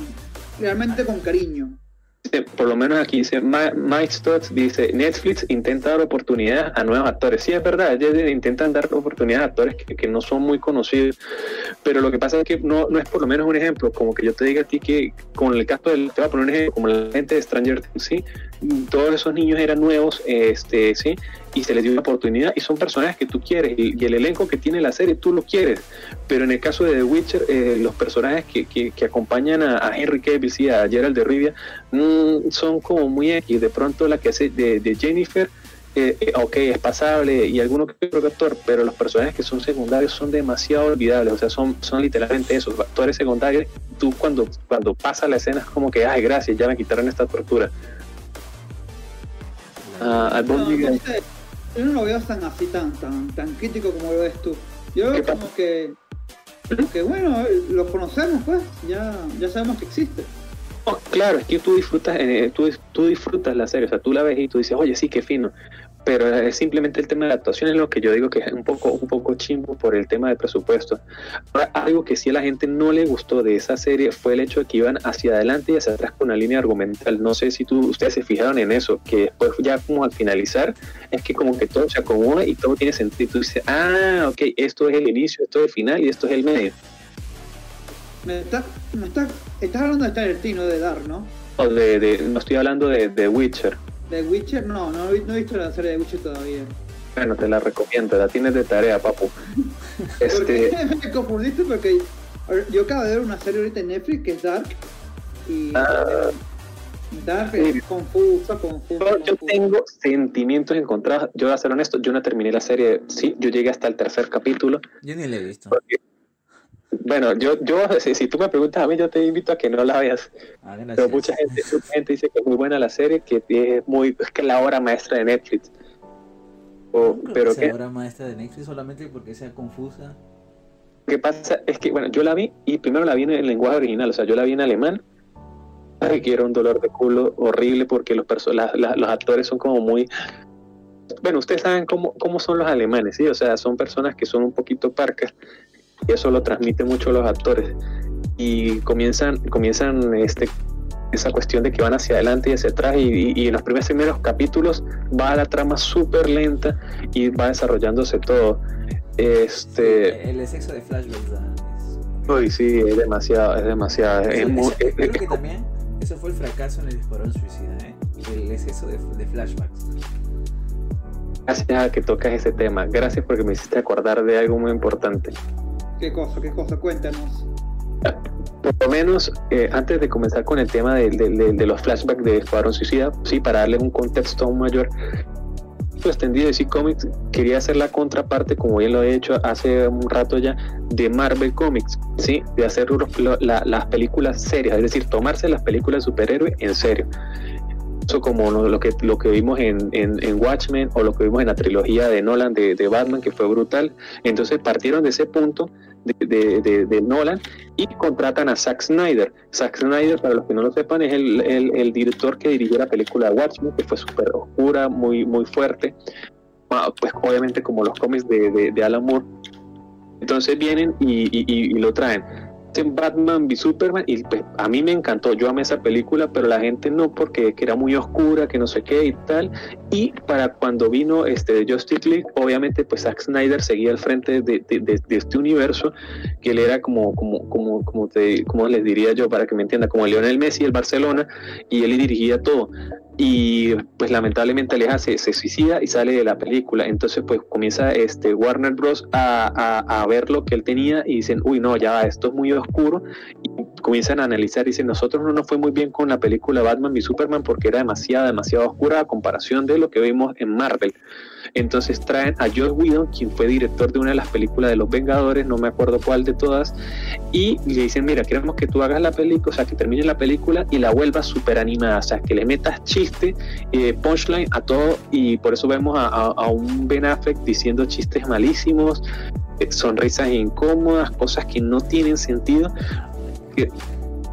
realmente con cariño. Por lo menos aquí dice Mike Stotts dice Netflix intenta dar oportunidades a nuevos actores. Sí, es verdad, ellos intentan dar oportunidades a actores que, no son muy conocidos, pero lo que pasa es que no, no es por lo menos un ejemplo, como que yo te diga a ti que con el caso del, te voy a poner un ejemplo, como la gente de Stranger Things, todos esos niños eran nuevos, este, ¿sí? Y se les dio una oportunidad y son personajes que tú quieres y, el elenco que tiene la serie tú lo quieres. Pero en el caso de The Witcher, eh, los personajes que, que, acompañan a, Henry Cavill y a Gerald de Rivia mm, son como muy X. De pronto la que hace de, Jennifer, eh, eh, ok, es pasable y alguno que otro actor, pero los personajes que son secundarios son demasiado olvidables. O sea, son, son literalmente esos actores secundarios. Tú cuando, cuando pasa la escena es como que, ay, gracias, ya me quitaron esta tortura. Uh, yo no lo veo tan así, tan, tan, tan crítico como lo ves tú. Yo veo como que, que, bueno, lo conocemos, pues, ya, ya sabemos que existe. Oh, claro, es que tú disfrutas, eh, tú, tú disfrutas la serie, o sea, tú la ves y tú dices, oye, sí, qué fino pero es simplemente el tema de la actuación es lo que yo digo que es un poco un poco chimbo por el tema del presupuesto. algo que sí a la gente no le gustó de esa serie fue el hecho de que iban hacia adelante y hacia atrás con una línea argumental. No sé si tú, ustedes se fijaron en eso, que después ya como al finalizar es que como que todo se acomoda y todo tiene sentido. Tú dices, ah, ok, esto es el inicio, esto es el final y esto es el medio. Me está, me está, estás hablando de Tarantino, de Dar, ¿no? O de, de, no estoy hablando de, de Witcher. ¿De Witcher? No, no, he visto la serie de Witcher todavía. Bueno, te la recomiendo, la tienes de tarea, papu. *laughs* este... *laughs* me confundiste porque yo acabo de ver una serie ahorita en Netflix que es Dark. Y ah, Dark es confusa, confusa. Yo, tengo sentimientos encontrados. Yo voy a ser honesto, yo no terminé la serie. Sí, yo llegué hasta el tercer capítulo. Yo ni la he visto. Bueno, yo, yo *laughs* si, tú me preguntas a mí, yo te invito a que no la veas. Ah, Pero mucha gente, mucha gente dice que es muy buena la serie, que es muy, es que la obra maestra de Netflix. O, pero que la obra maestra de Netflix solamente porque sea confusa. Lo que pasa es que, bueno, yo la vi y primero la vi en el lenguaje original, o sea, yo la vi en alemán. Que era un dolor de culo horrible porque los, los actores son como muy bueno, ustedes saben cómo, cómo son los alemanes, ¿sí? O sea, son personas que son un poquito parcas y eso lo transmite mucho los actores. Y comienzan comienzan este esa cuestión de que van hacia adelante y hacia atrás y, en los primeros primeros capítulos va la trama súper lenta y va desarrollándose todo. Este el, exceso de flashbacks uy sí es demasiado es demasiado creo que también eso fue el fracaso en el Escuadrón Suicida ¿eh? el exceso de, de flashbacks. Gracias a que tocas ese tema. Gracias porque me hiciste acordar de algo muy importante ¿Qué cosa? ¿Qué cosa? Cuéntanos. Por lo menos, eh, antes de comenzar con el tema de, los flashbacks de Escuadrón Suicida, sí, para darle un contexto aún mayor, extendido de DC Comics quería hacer la contraparte, como bien lo he hecho hace un rato ya, de Marvel Comics, ¿sí? de hacer las películas serias, es decir, tomarse las películas de superhéroes en serio como lo que, lo que vimos en, en, Watchmen o lo que vimos en la trilogía de Nolan de, de Batman, que fue brutal. Entonces partieron de ese punto de, Nolan y contratan a Zack Snyder. Zack Snyder, para los que no lo sepan, es el, el, director que dirigió la película Watchmen, que fue súper oscura, muy, muy fuerte. Ah, pues obviamente como los cómics de, de, Alan Moore. Entonces vienen y, lo traen en Batman v Superman y pues a mí me encantó, yo amé esa película, pero la gente no porque era muy oscura, que no sé qué y tal. Y para cuando vino este Justice League, obviamente pues Zack Snyder seguía al frente de, este universo, que él era como, como, como, como, te, como les diría yo para que me entienda, como Lionel Messi el Barcelona, y él dirigía todo y pues lamentablemente Aleja se, se, suicida y sale de la película. Entonces pues comienza este Warner Bros. A, a, ver lo que él tenía y dicen, uy no, ya esto es muy oscuro. Y comienzan a analizar y dicen, nosotros no nos fue muy bien con la película Batman y Superman porque era demasiado, demasiado oscura a comparación de lo que vimos en Marvel. Entonces traen a Joss Whedon, quien fue director de una de las películas de los Vengadores, no me acuerdo cuál de todas, y le dicen, mira, queremos que tú hagas la película, o sea, que termine la película y la vuelvas súper animada, o sea, que le metas chiste, eh, punchline a todo, y por eso vemos a, un Ben Affleck diciendo chistes malísimos, eh, sonrisas incómodas, cosas que no tienen sentido.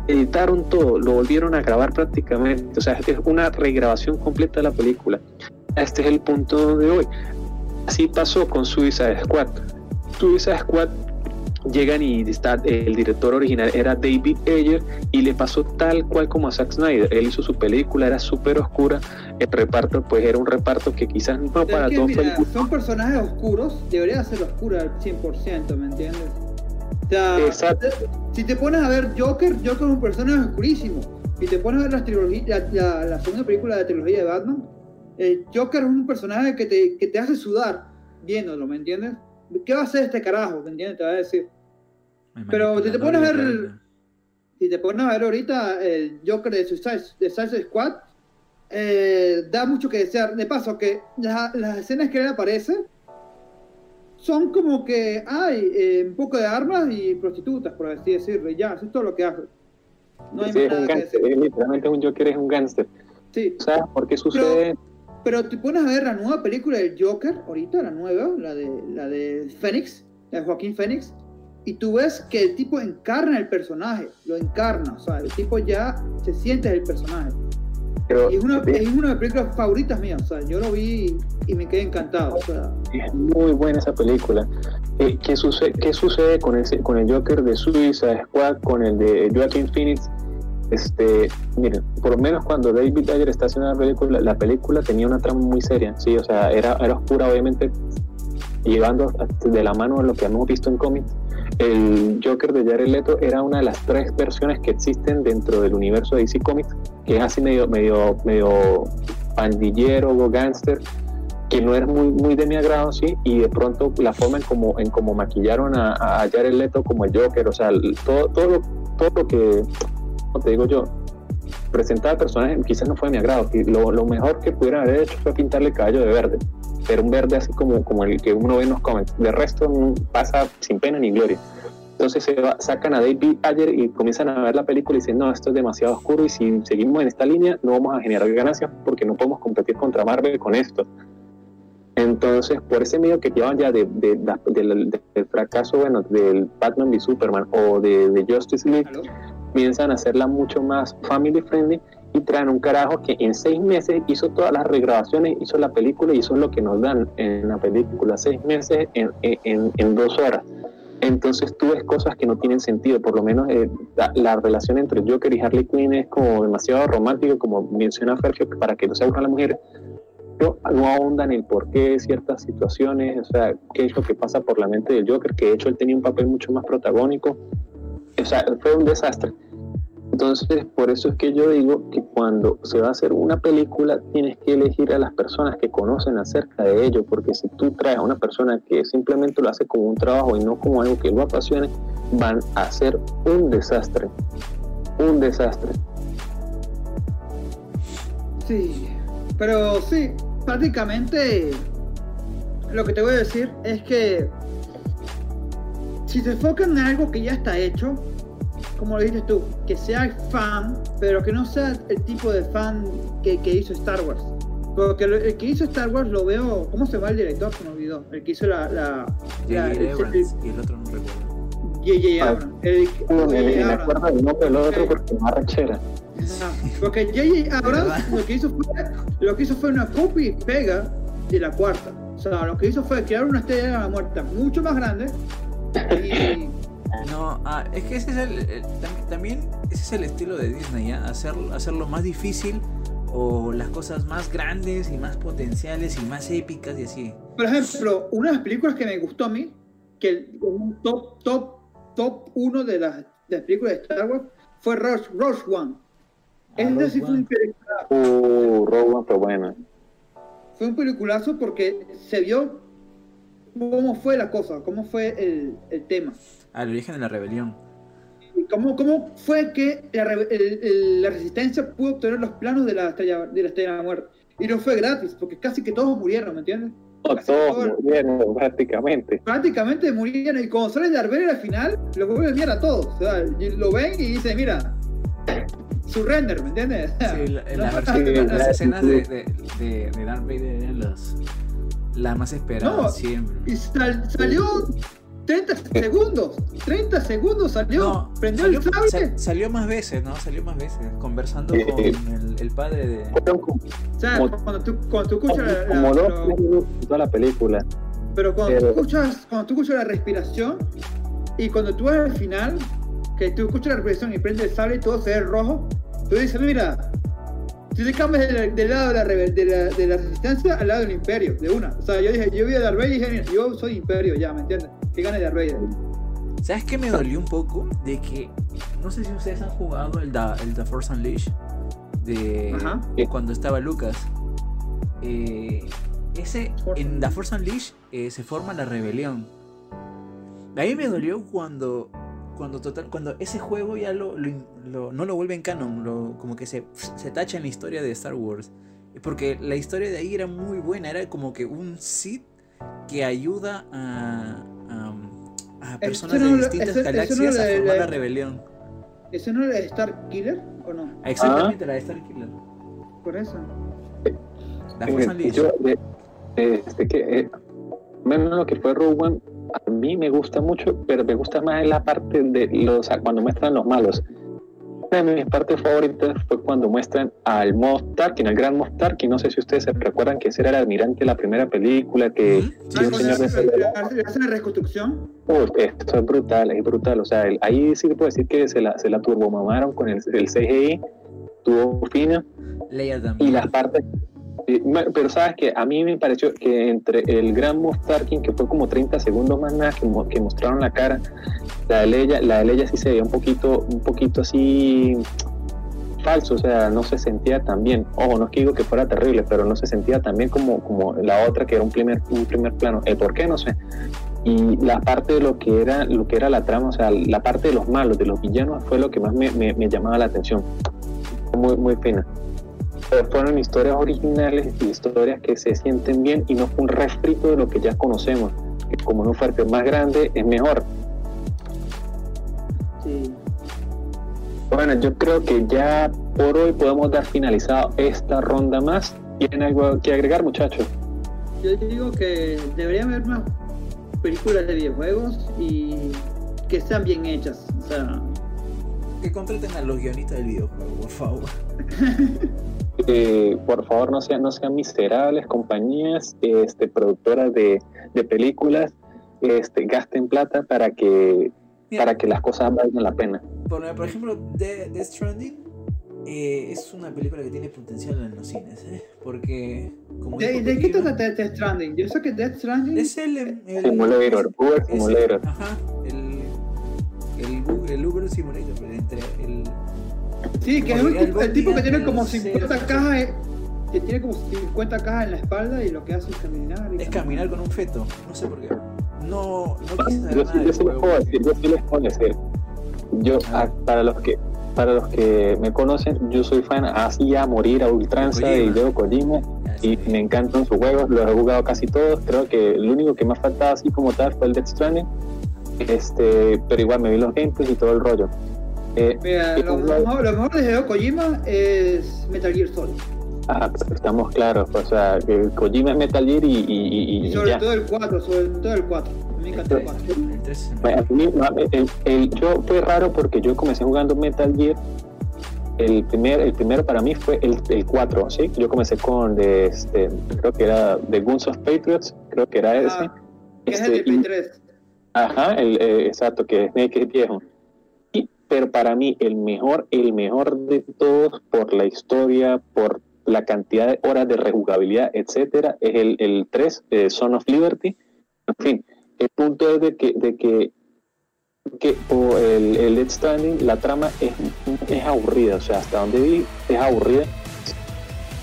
Editaron todo, lo volvieron a grabar prácticamente, o sea, es una regrabación completa de la película este es el punto de hoy. Así pasó con Suicide Squad. Suicide Squad llegan y está el director original era David Ayer y le pasó tal cual como a Zack Snyder. Él hizo su película, era súper oscura, el reparto pues era un reparto que quizás no Pero para todos son personajes oscuros, debería ser oscura al 100%, ¿me entiendes? O sea, Exacto. si te pones a ver Joker, Joker es un personaje oscurísimo. Si te pones a ver la, trilogía, la, la- la segunda película de la trilogía de Batman, el Joker es un personaje que te, que te hace sudar viéndolo, ¿me entiendes? ¿Qué va a hacer este carajo? ¿Me entiendes? Te va a decir. Pero si te pones a ver- Si te pones a ver ahorita el Joker de Suicide, de Suicide Squad, eh, da mucho que desear. De paso, que la- las escenas que él aparece son como que hay eh, un poco de armas y prostitutas, por así decirlo. Y ya, eso es todo lo que hace. No hay Sí, más es un nada que gángster, decir. es literalmente un Joker es un gángster. Sí. ¿Sabes por qué sucede? Pero te pones a ver la nueva película del Joker, ahorita, la nueva, la de, la de Phoenix, la de Joaquín Phoenix, y tú ves que el tipo encarna el personaje, lo encarna, o sea, el tipo ya se siente el personaje. Pero es una, es una de las películas favoritas mías, o sea, yo lo vi y me quedé encantado, o sea, es muy buena esa película. Eh, ¿qué, sucede, ¿Qué sucede con, ese, con el Joker de Suicide Squad, con el de Joaquin Phoenix? Este, miren, por lo menos cuando David Ayer está haciendo la película, la película tenía una trama muy seria, sí, o sea, era, era oscura, obviamente, llevando de la mano a lo que hemos visto en cómics. El Joker de Jared Leto era una de las tres versiones que existen dentro del universo de DC Comics, que es así medio, medio, medio pandillero o gángster, que no es muy, muy de mi agrado, sí, y de pronto la forma en como, en como maquillaron a, a Jared Leto como el Joker, o sea, el- todo, todo, lo, todo lo que, te digo yo, presentar al personaje quizás no fue de mi agrado, lo, mejor que pudieran haber hecho fue pintarle el caballo de verde, pero un verde así como, como el que uno ve en los cómics, de resto mm, pasa sin pena ni gloria. Entonces se va- sacan a David Ayer y comienzan a ver la película y dicen, no, esto es demasiado oscuro y si seguimos en esta línea no vamos a generar ganancias porque no podemos competir contra Marvel con esto. Entonces, por ese medio que llevan ya de, de- de- del, del fracaso, bueno, del Batman v Superman o de, Justice League, ¿aló? comienzan a hacerla mucho más family friendly y traen un carajo que en seis meses hizo todas las regrabaciones, hizo la película y es lo que nos dan en la película, seis meses en, en, en dos horas. Entonces tú ves cosas que no tienen sentido, por lo menos eh, la, la relación entre Joker y Harley Quinn es como demasiado romántico, como menciona Fergio, para que no se aburran las mujeres, pero no ahondan el porqué de ciertas situaciones, o sea, qué es lo que pasa por la mente del Joker, que de hecho él tenía un papel mucho más protagónico, o sea, fue un desastre. Entonces, por eso es que yo digo que cuando se va a hacer una película, tienes que elegir a las personas que conocen acerca de ello, porque si tú traes a una persona que simplemente lo hace como un trabajo y no como algo que lo apasione, van a hacer un desastre. Un desastre. Sí, pero sí, prácticamente lo que te voy a decir es que si se enfocan en algo que ya está hecho, como lo dices tú, que sea fan, pero que no sea el tipo de fan que, que hizo Star Wars. Porque lo- el que hizo Star Wars lo veo, ¿cómo se llama el director? Se me olvidó. El que hizo la... la, el- y el otro no recuerdo. J.J. Abrams. El- Y J.J. me acuerdo del nombre del otro Ok. porque me arrechera. Ajá, Porque J.J. Abrams lo que hizo fue lo que hizo fue una copia y pega de la cuarta. O sea, lo que hizo fue crear una estrella de la muerte mucho más grande y No, ah, es que ese es el, el- tam- también ese es el estilo de Disney, ¿ya? Hacer, hacerlo más difícil o las cosas más grandes y más potenciales y más épicas y así. por ejemplo, una de las películas que me gustó a mí, que el- un top top top uno de las, de las películas de Star Wars fue Rush, Rush One. Ah, Es decir, fue un, peliculazo, Uh, Rogue One fue buena. fue un peliculazo porque se vio cómo fue la cosa, cómo fue el, el tema. Al origen de la rebelión. ¿Y ¿Cómo, ¿Cómo fue que la, re- el- el- la resistencia pudo obtener los planos de la, estrella, de la estrella de la muerte? Y no fue gratis, porque casi que todos murieron, ¿me entiendes? No, Casi todo todos el- murieron prácticamente. Prácticamente murieron. Y cuando sale Darth Vader al final, lo vuelven mierda a todos. O sea, y lo ven y dicen, mira, surrender, ¿me entiendes? Sí, la- *laughs* No la fue versión- tanto- Sí, las la- escenas de, de, de, de Darth Vader eran las, las más esperadas No, siempre. Y sal- salió 30 segundos. 30 segundos salió. No, prendió salió, el sable. sal- salió más veces, ¿no? Salió más veces, conversando Sí. con el, el padre de... Como, o sea, como- cuando tú, cuando tú escuchas la, la- como dos lo- tres minutos toda la película. Pero cuando, Pero- Tú escuchas, cuando tú escuchas la respiración, y cuando tú vas al final, que tú escuchas la reflexión y prende el sable y todo se ve rojo, tú dices, mira, si te cambias del, del lado de la, de, la, de la, resistencia al lado del imperio, de una. O sea, yo dije, yo vi a Darth Vader y dije, mira, yo soy imperio ya, ¿me entiendes? Que gane. ¿Sabes qué me dolió un poco? De que, no sé si ustedes han jugado el, da, el The Force Unleashed, de, de cuando estaba Lucas. Eh, ese, en The Force Unleashed eh, se forma la rebelión. A mí me dolió cuando cuando total cuando ese juego ya lo, lo, no lo vuelve en canon, lo, como que se, se tacha en la historia de Star Wars. Porque la historia de ahí era muy buena, era como que un Sith que ayuda a, a, a personas de distintas galaxias no a formar la, la, rebelión. ¿Eso no era de Star Killer o no? Exactamente, ah. la de Star Killer. Por eso. La Force eh, yo, eh, este, que, eh, menos lo que fue Rogue One, a mí me gusta mucho, pero me gusta más en la parte de los, cuando muestran los malos. Una de mis partes favoritas fue cuando muestran al Moff Tarkin, al gran Moff Tarkin. No sé si ustedes se recuerdan que ese era el almirante de la primera película que... Un señor de ¿Hace la reconstrucción? Uf, esto es brutal, es brutal. O sea, el, ahí sí puedo decir que se la, se la turbomamaron con el, el CGI, tuvo fina. Leia también. Y las partes pero sabes que a mí me pareció que entre el gran Moff Tarkin, que fue como 30 segundos más nada que, que, mostraron la cara, la de Leia, la de Leia sí se veía un poquito, un poquito así falso, o sea, no se sentía tan bien. Ojo, no es que digo que fuera terrible, pero no se sentía tan bien como, como la otra que era un primer, un primer plano. ¿El por qué? No sé. Y la parte de lo que era, lo que era la trama, o sea, la parte de los malos, de los villanos, fue lo que más me, me, me llamaba la atención. Muy, muy fina fueron historias originales y historias que se sienten bien y no fue un refrito de lo que ya conocemos, que como un fuerte más grande es mejor. Sí. Bueno, yo creo que ya por hoy podemos dar finalizado esta ronda más. ¿Tienen algo que agregar, muchachos? Yo digo que debería haber más películas de videojuegos y que sean bien hechas. O sea, que contraten a los guionistas del videojuego, por favor. *laughs* Eh, por favor no sean, no sean miserables compañías, este, productoras de, de películas, este, gasten plata para que, Mira, para que las cosas valgan la pena. Por, por ejemplo, Death Stranding eh, es una película que tiene potencial en los cines, ¿eh? porque... Como ¿De, ¿de qué trata Death Stranding? Yo sé que Death Stranding... Es el... el simulator, Uber Simulator. Ajá, el, el, el Uber Simulator, entre el Sí, que es el, el, tipo que tiene como 50 cajas, que tiene como 50 cajas en la espalda y lo que hace es caminar. es caminar con un feto, no sé por qué. No, no quise saber yo, nada yo, sí les puedo decir, yo sí les puedo decir. Yo, ah. para los que para los que me conocen, yo soy fan así a morir a ultranza de Hideo Kojima y me encantan sus juegos, los he jugado casi todos. Creo que el único que me ha faltado así como tal fue el Death Stranding, este, pero igual me vi los gameplays y todo el rollo. Eh, Mira, lo, mejor, lo, mejor, de Hideo Kojima es Metal Gear Solid. Ah, estamos claros, o sea, que Kojima es Metal Gear y, y, y sobre ya. todo el 4, sobre todo el 4. Me encanta el 4. El, el, yo fue raro porque yo comencé jugando Metal Gear. El, primer, el primero para mí fue el, el 4, ¿sí? Yo comencé con, de, este, creo que era The Guns of Patriots, creo que era Ah, ese. que es el Este, de Play 3. Ajá, el, eh, exacto, que Snake es viejo. Pero para mí el mejor, el mejor de todos por la historia, por la cantidad de horas de rejugabilidad, etcétera, es el, el 3, eh, Son of Liberty. En fin, el punto es de que, de que, que o el, el Death Stranding, la trama es, es aburrida, o sea, hasta donde vi es aburrida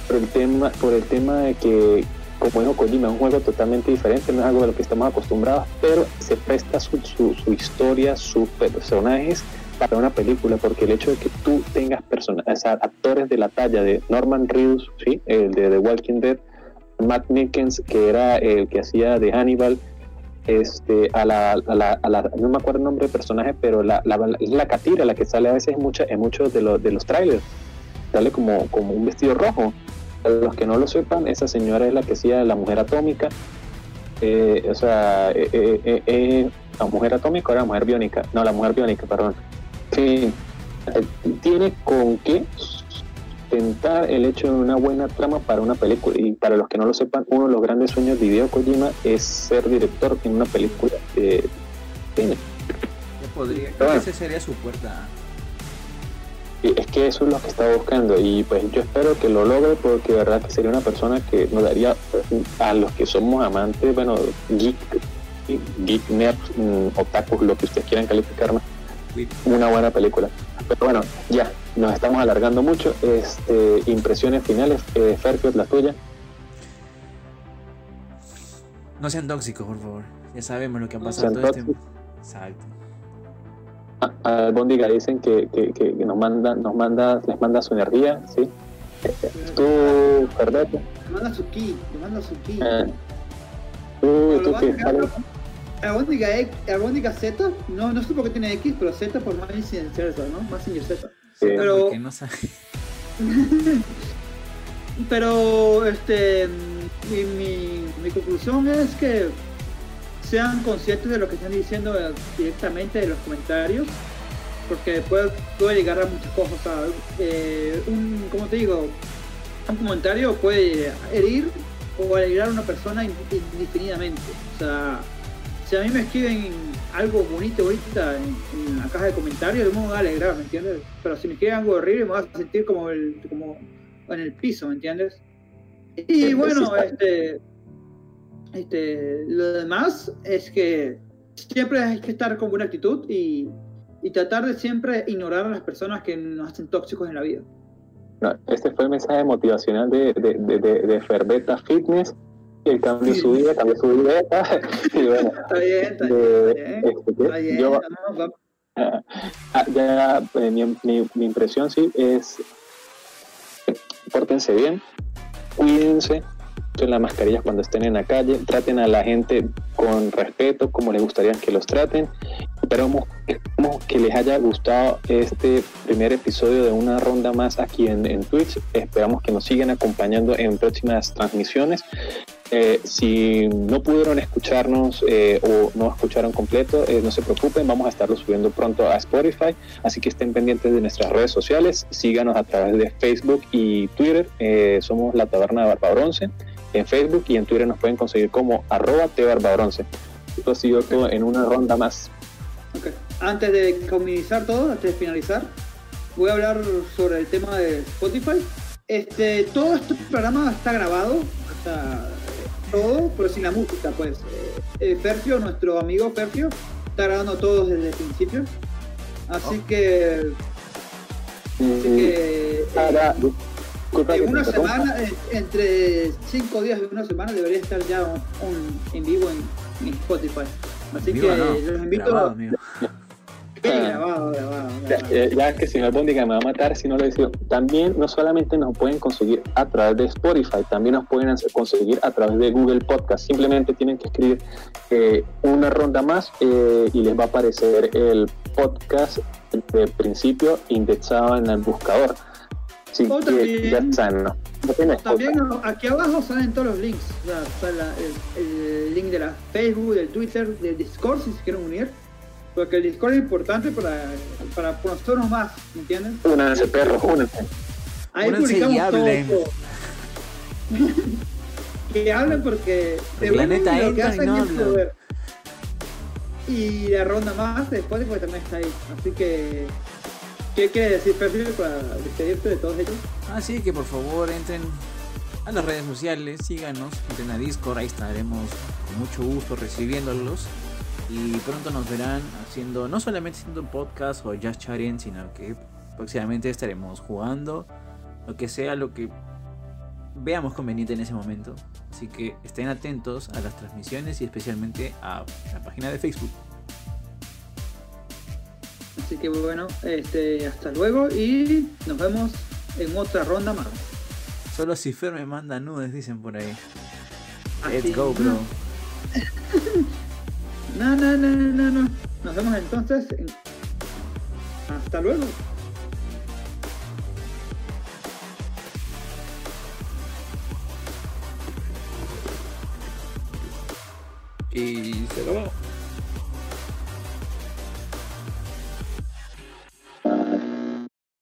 por el tema, por el tema de que como dijo Kojima, es un juego totalmente diferente, no es algo de lo que estamos acostumbrados, pero se presta su, su, su historia, sus personajes para una película, porque el hecho de que tú tengas personas, actores de la talla de Norman Reedus, ¿sí? el de The Walking Dead, Matt Mickens, que era el que hacía de Hannibal, este, a la, a la, a la- no me acuerdo el nombre del personaje, pero la, la, la catira, la que sale a veces en, mucha, en muchos de, los de los trailers, sale como, como un vestido rojo. Para los que no lo sepan, esa señora es la que hacía la mujer atómica, eh, o sea, eh, eh, eh, eh, la mujer atómica o la mujer biónica, no, la mujer biónica, perdón. Tiene con qué sustentar el hecho de una buena trama para una película. Y para los que no lo sepan, uno de los grandes sueños de Hideo Kojima es ser director en una película de cine. podría, Pero creo que bueno. esa sería su puerta. Y es que eso es lo que está buscando y pues yo espero que lo logre porque de verdad que sería una persona que nos daría a los que somos amantes, bueno, geek, geek nerds, mm, otakus, lo que ustedes quieran calificarnos, una buena película. Pero bueno, ya, nos estamos alargando mucho. Este, impresiones finales, eh, Fairfield, la tuya. No sean tóxicos, por favor. Ya sabemos lo que ha No pasado sean todo este. Exacto. A Albóndiga dicen que, que, que, que nos manda, nos manda, les manda su energía, ¿sí? Tú, Ferbeto, Te manda su ki, te manda su ki. eh, tú, Pero tú que sales- Albóndiga, X- Z, no, no sé por qué tiene X, pero Z por más incidencial, ¿no? Más Z. Sí. Pero- no. *laughs* Pero, este, mi, mi, mi conclusión es que sean conscientes de lo que están diciendo eh, directamente en los comentarios, porque puede, puede llegar a muchas cosas. o sea, eh, un, como te digo, un comentario puede herir o alegrar a una persona in- indefinidamente. O sea, si a mí me escriben algo bonito ahorita en, en la caja de comentarios, yo me voy a alegrar, ¿me entiendes? Pero si me escriben algo horrible, me voy a sentir como, el, como en el piso, ¿me entiendes? Y bueno, este, este, lo demás es que siempre hay que estar con buena actitud y, y tratar de siempre ignorar a las personas que nos hacen tóxicos en la vida. No, este fue el mensaje motivacional de, de, de, de, de Ferbeta Fitness. El cambio de su vida, cambió su vida. *laughs* y bueno, Está bien, está bien, de- está bien. este, ¿qué? Está bien, yo, vamos, vamos. ah, ya, eh, mi, mi, mi impresión sí es, pórtense bien, cuídense, usen las mascarillas cuando estén en la calle, traten a la gente con respeto, como les gustaría que los traten. Esperamos, esperamos que les haya gustado este primer episodio de una ronda más aquí en, en Twitch. Esperamos que nos sigan acompañando en próximas transmisiones. Eh, si no pudieron escucharnos eh, o no escucharon completo, eh, no se preocupen, vamos a estarlo subiendo pronto a Spotify, así que estén pendientes de nuestras redes sociales, síganos a través de Facebook y Twitter, somos la Taberna de Barbabronce en Facebook y en Twitter nos pueden conseguir como arroba tbarbabronce. Esto ha sido todo en una ronda más. Antes de comenzar todo, antes de finalizar, voy a hablar sobre el tema de Spotify. Este, todo este programa está grabado, está todo, pero sin la música, pues. Eh, eh, Ferfio, nuestro amigo Ferfio, está grabando todo desde el principio. Así Oh. que, así que, eh, Ahora, disculpa que en una semana, eh, entre cinco días y una semana, debería estar ya un, un- en vivo en, en Spotify. Así que no, los invito grabado, a *laughs* grabado, grabado, Ya, eh, ya que si no albóndiga me va a matar si no lo decido. También no solamente nos pueden conseguir a través de Spotify, también nos pueden conseguir a través de Google Podcast. Simplemente tienen que escribir eh, una ronda más eh, y les va a aparecer el podcast de principio indexado en el buscador. Así O que también- ya aquí abajo salen todos los links. O sea, el, el link de la Facebook, del Twitter, del Discord si se quieren unir. Porque el Discord es importante para, para conocernos más, ¿me entienden? Únanse, perros, únanse. Ahí Únanse y publicamos todo. hablen. todo. *laughs* que hablen porque Porque la neta lo que entran y hacen no es. Y la ronda más después porque también está ahí. Así que, ¿qué quiere decir Perfil para despedirte de todos ellos? Así que por favor entren a las redes sociales, síganos, entren a Discord, ahí estaremos con mucho gusto recibiéndolos. Y pronto nos verán haciendo, no solamente haciendo un podcast o just chatting, sino que próximamente estaremos jugando, lo que sea, lo que veamos conveniente en ese momento. Así que estén atentos a las transmisiones y especialmente a la página de Facebook. Así que bueno, este, hasta luego y nos vemos en otra ronda más. Solo si Fer me manda nudes, dicen por ahí. Así, Let's go, bro. *laughs* No, no, no, no, no. Nos vemos entonces. en- Hasta luego. Y se acabó.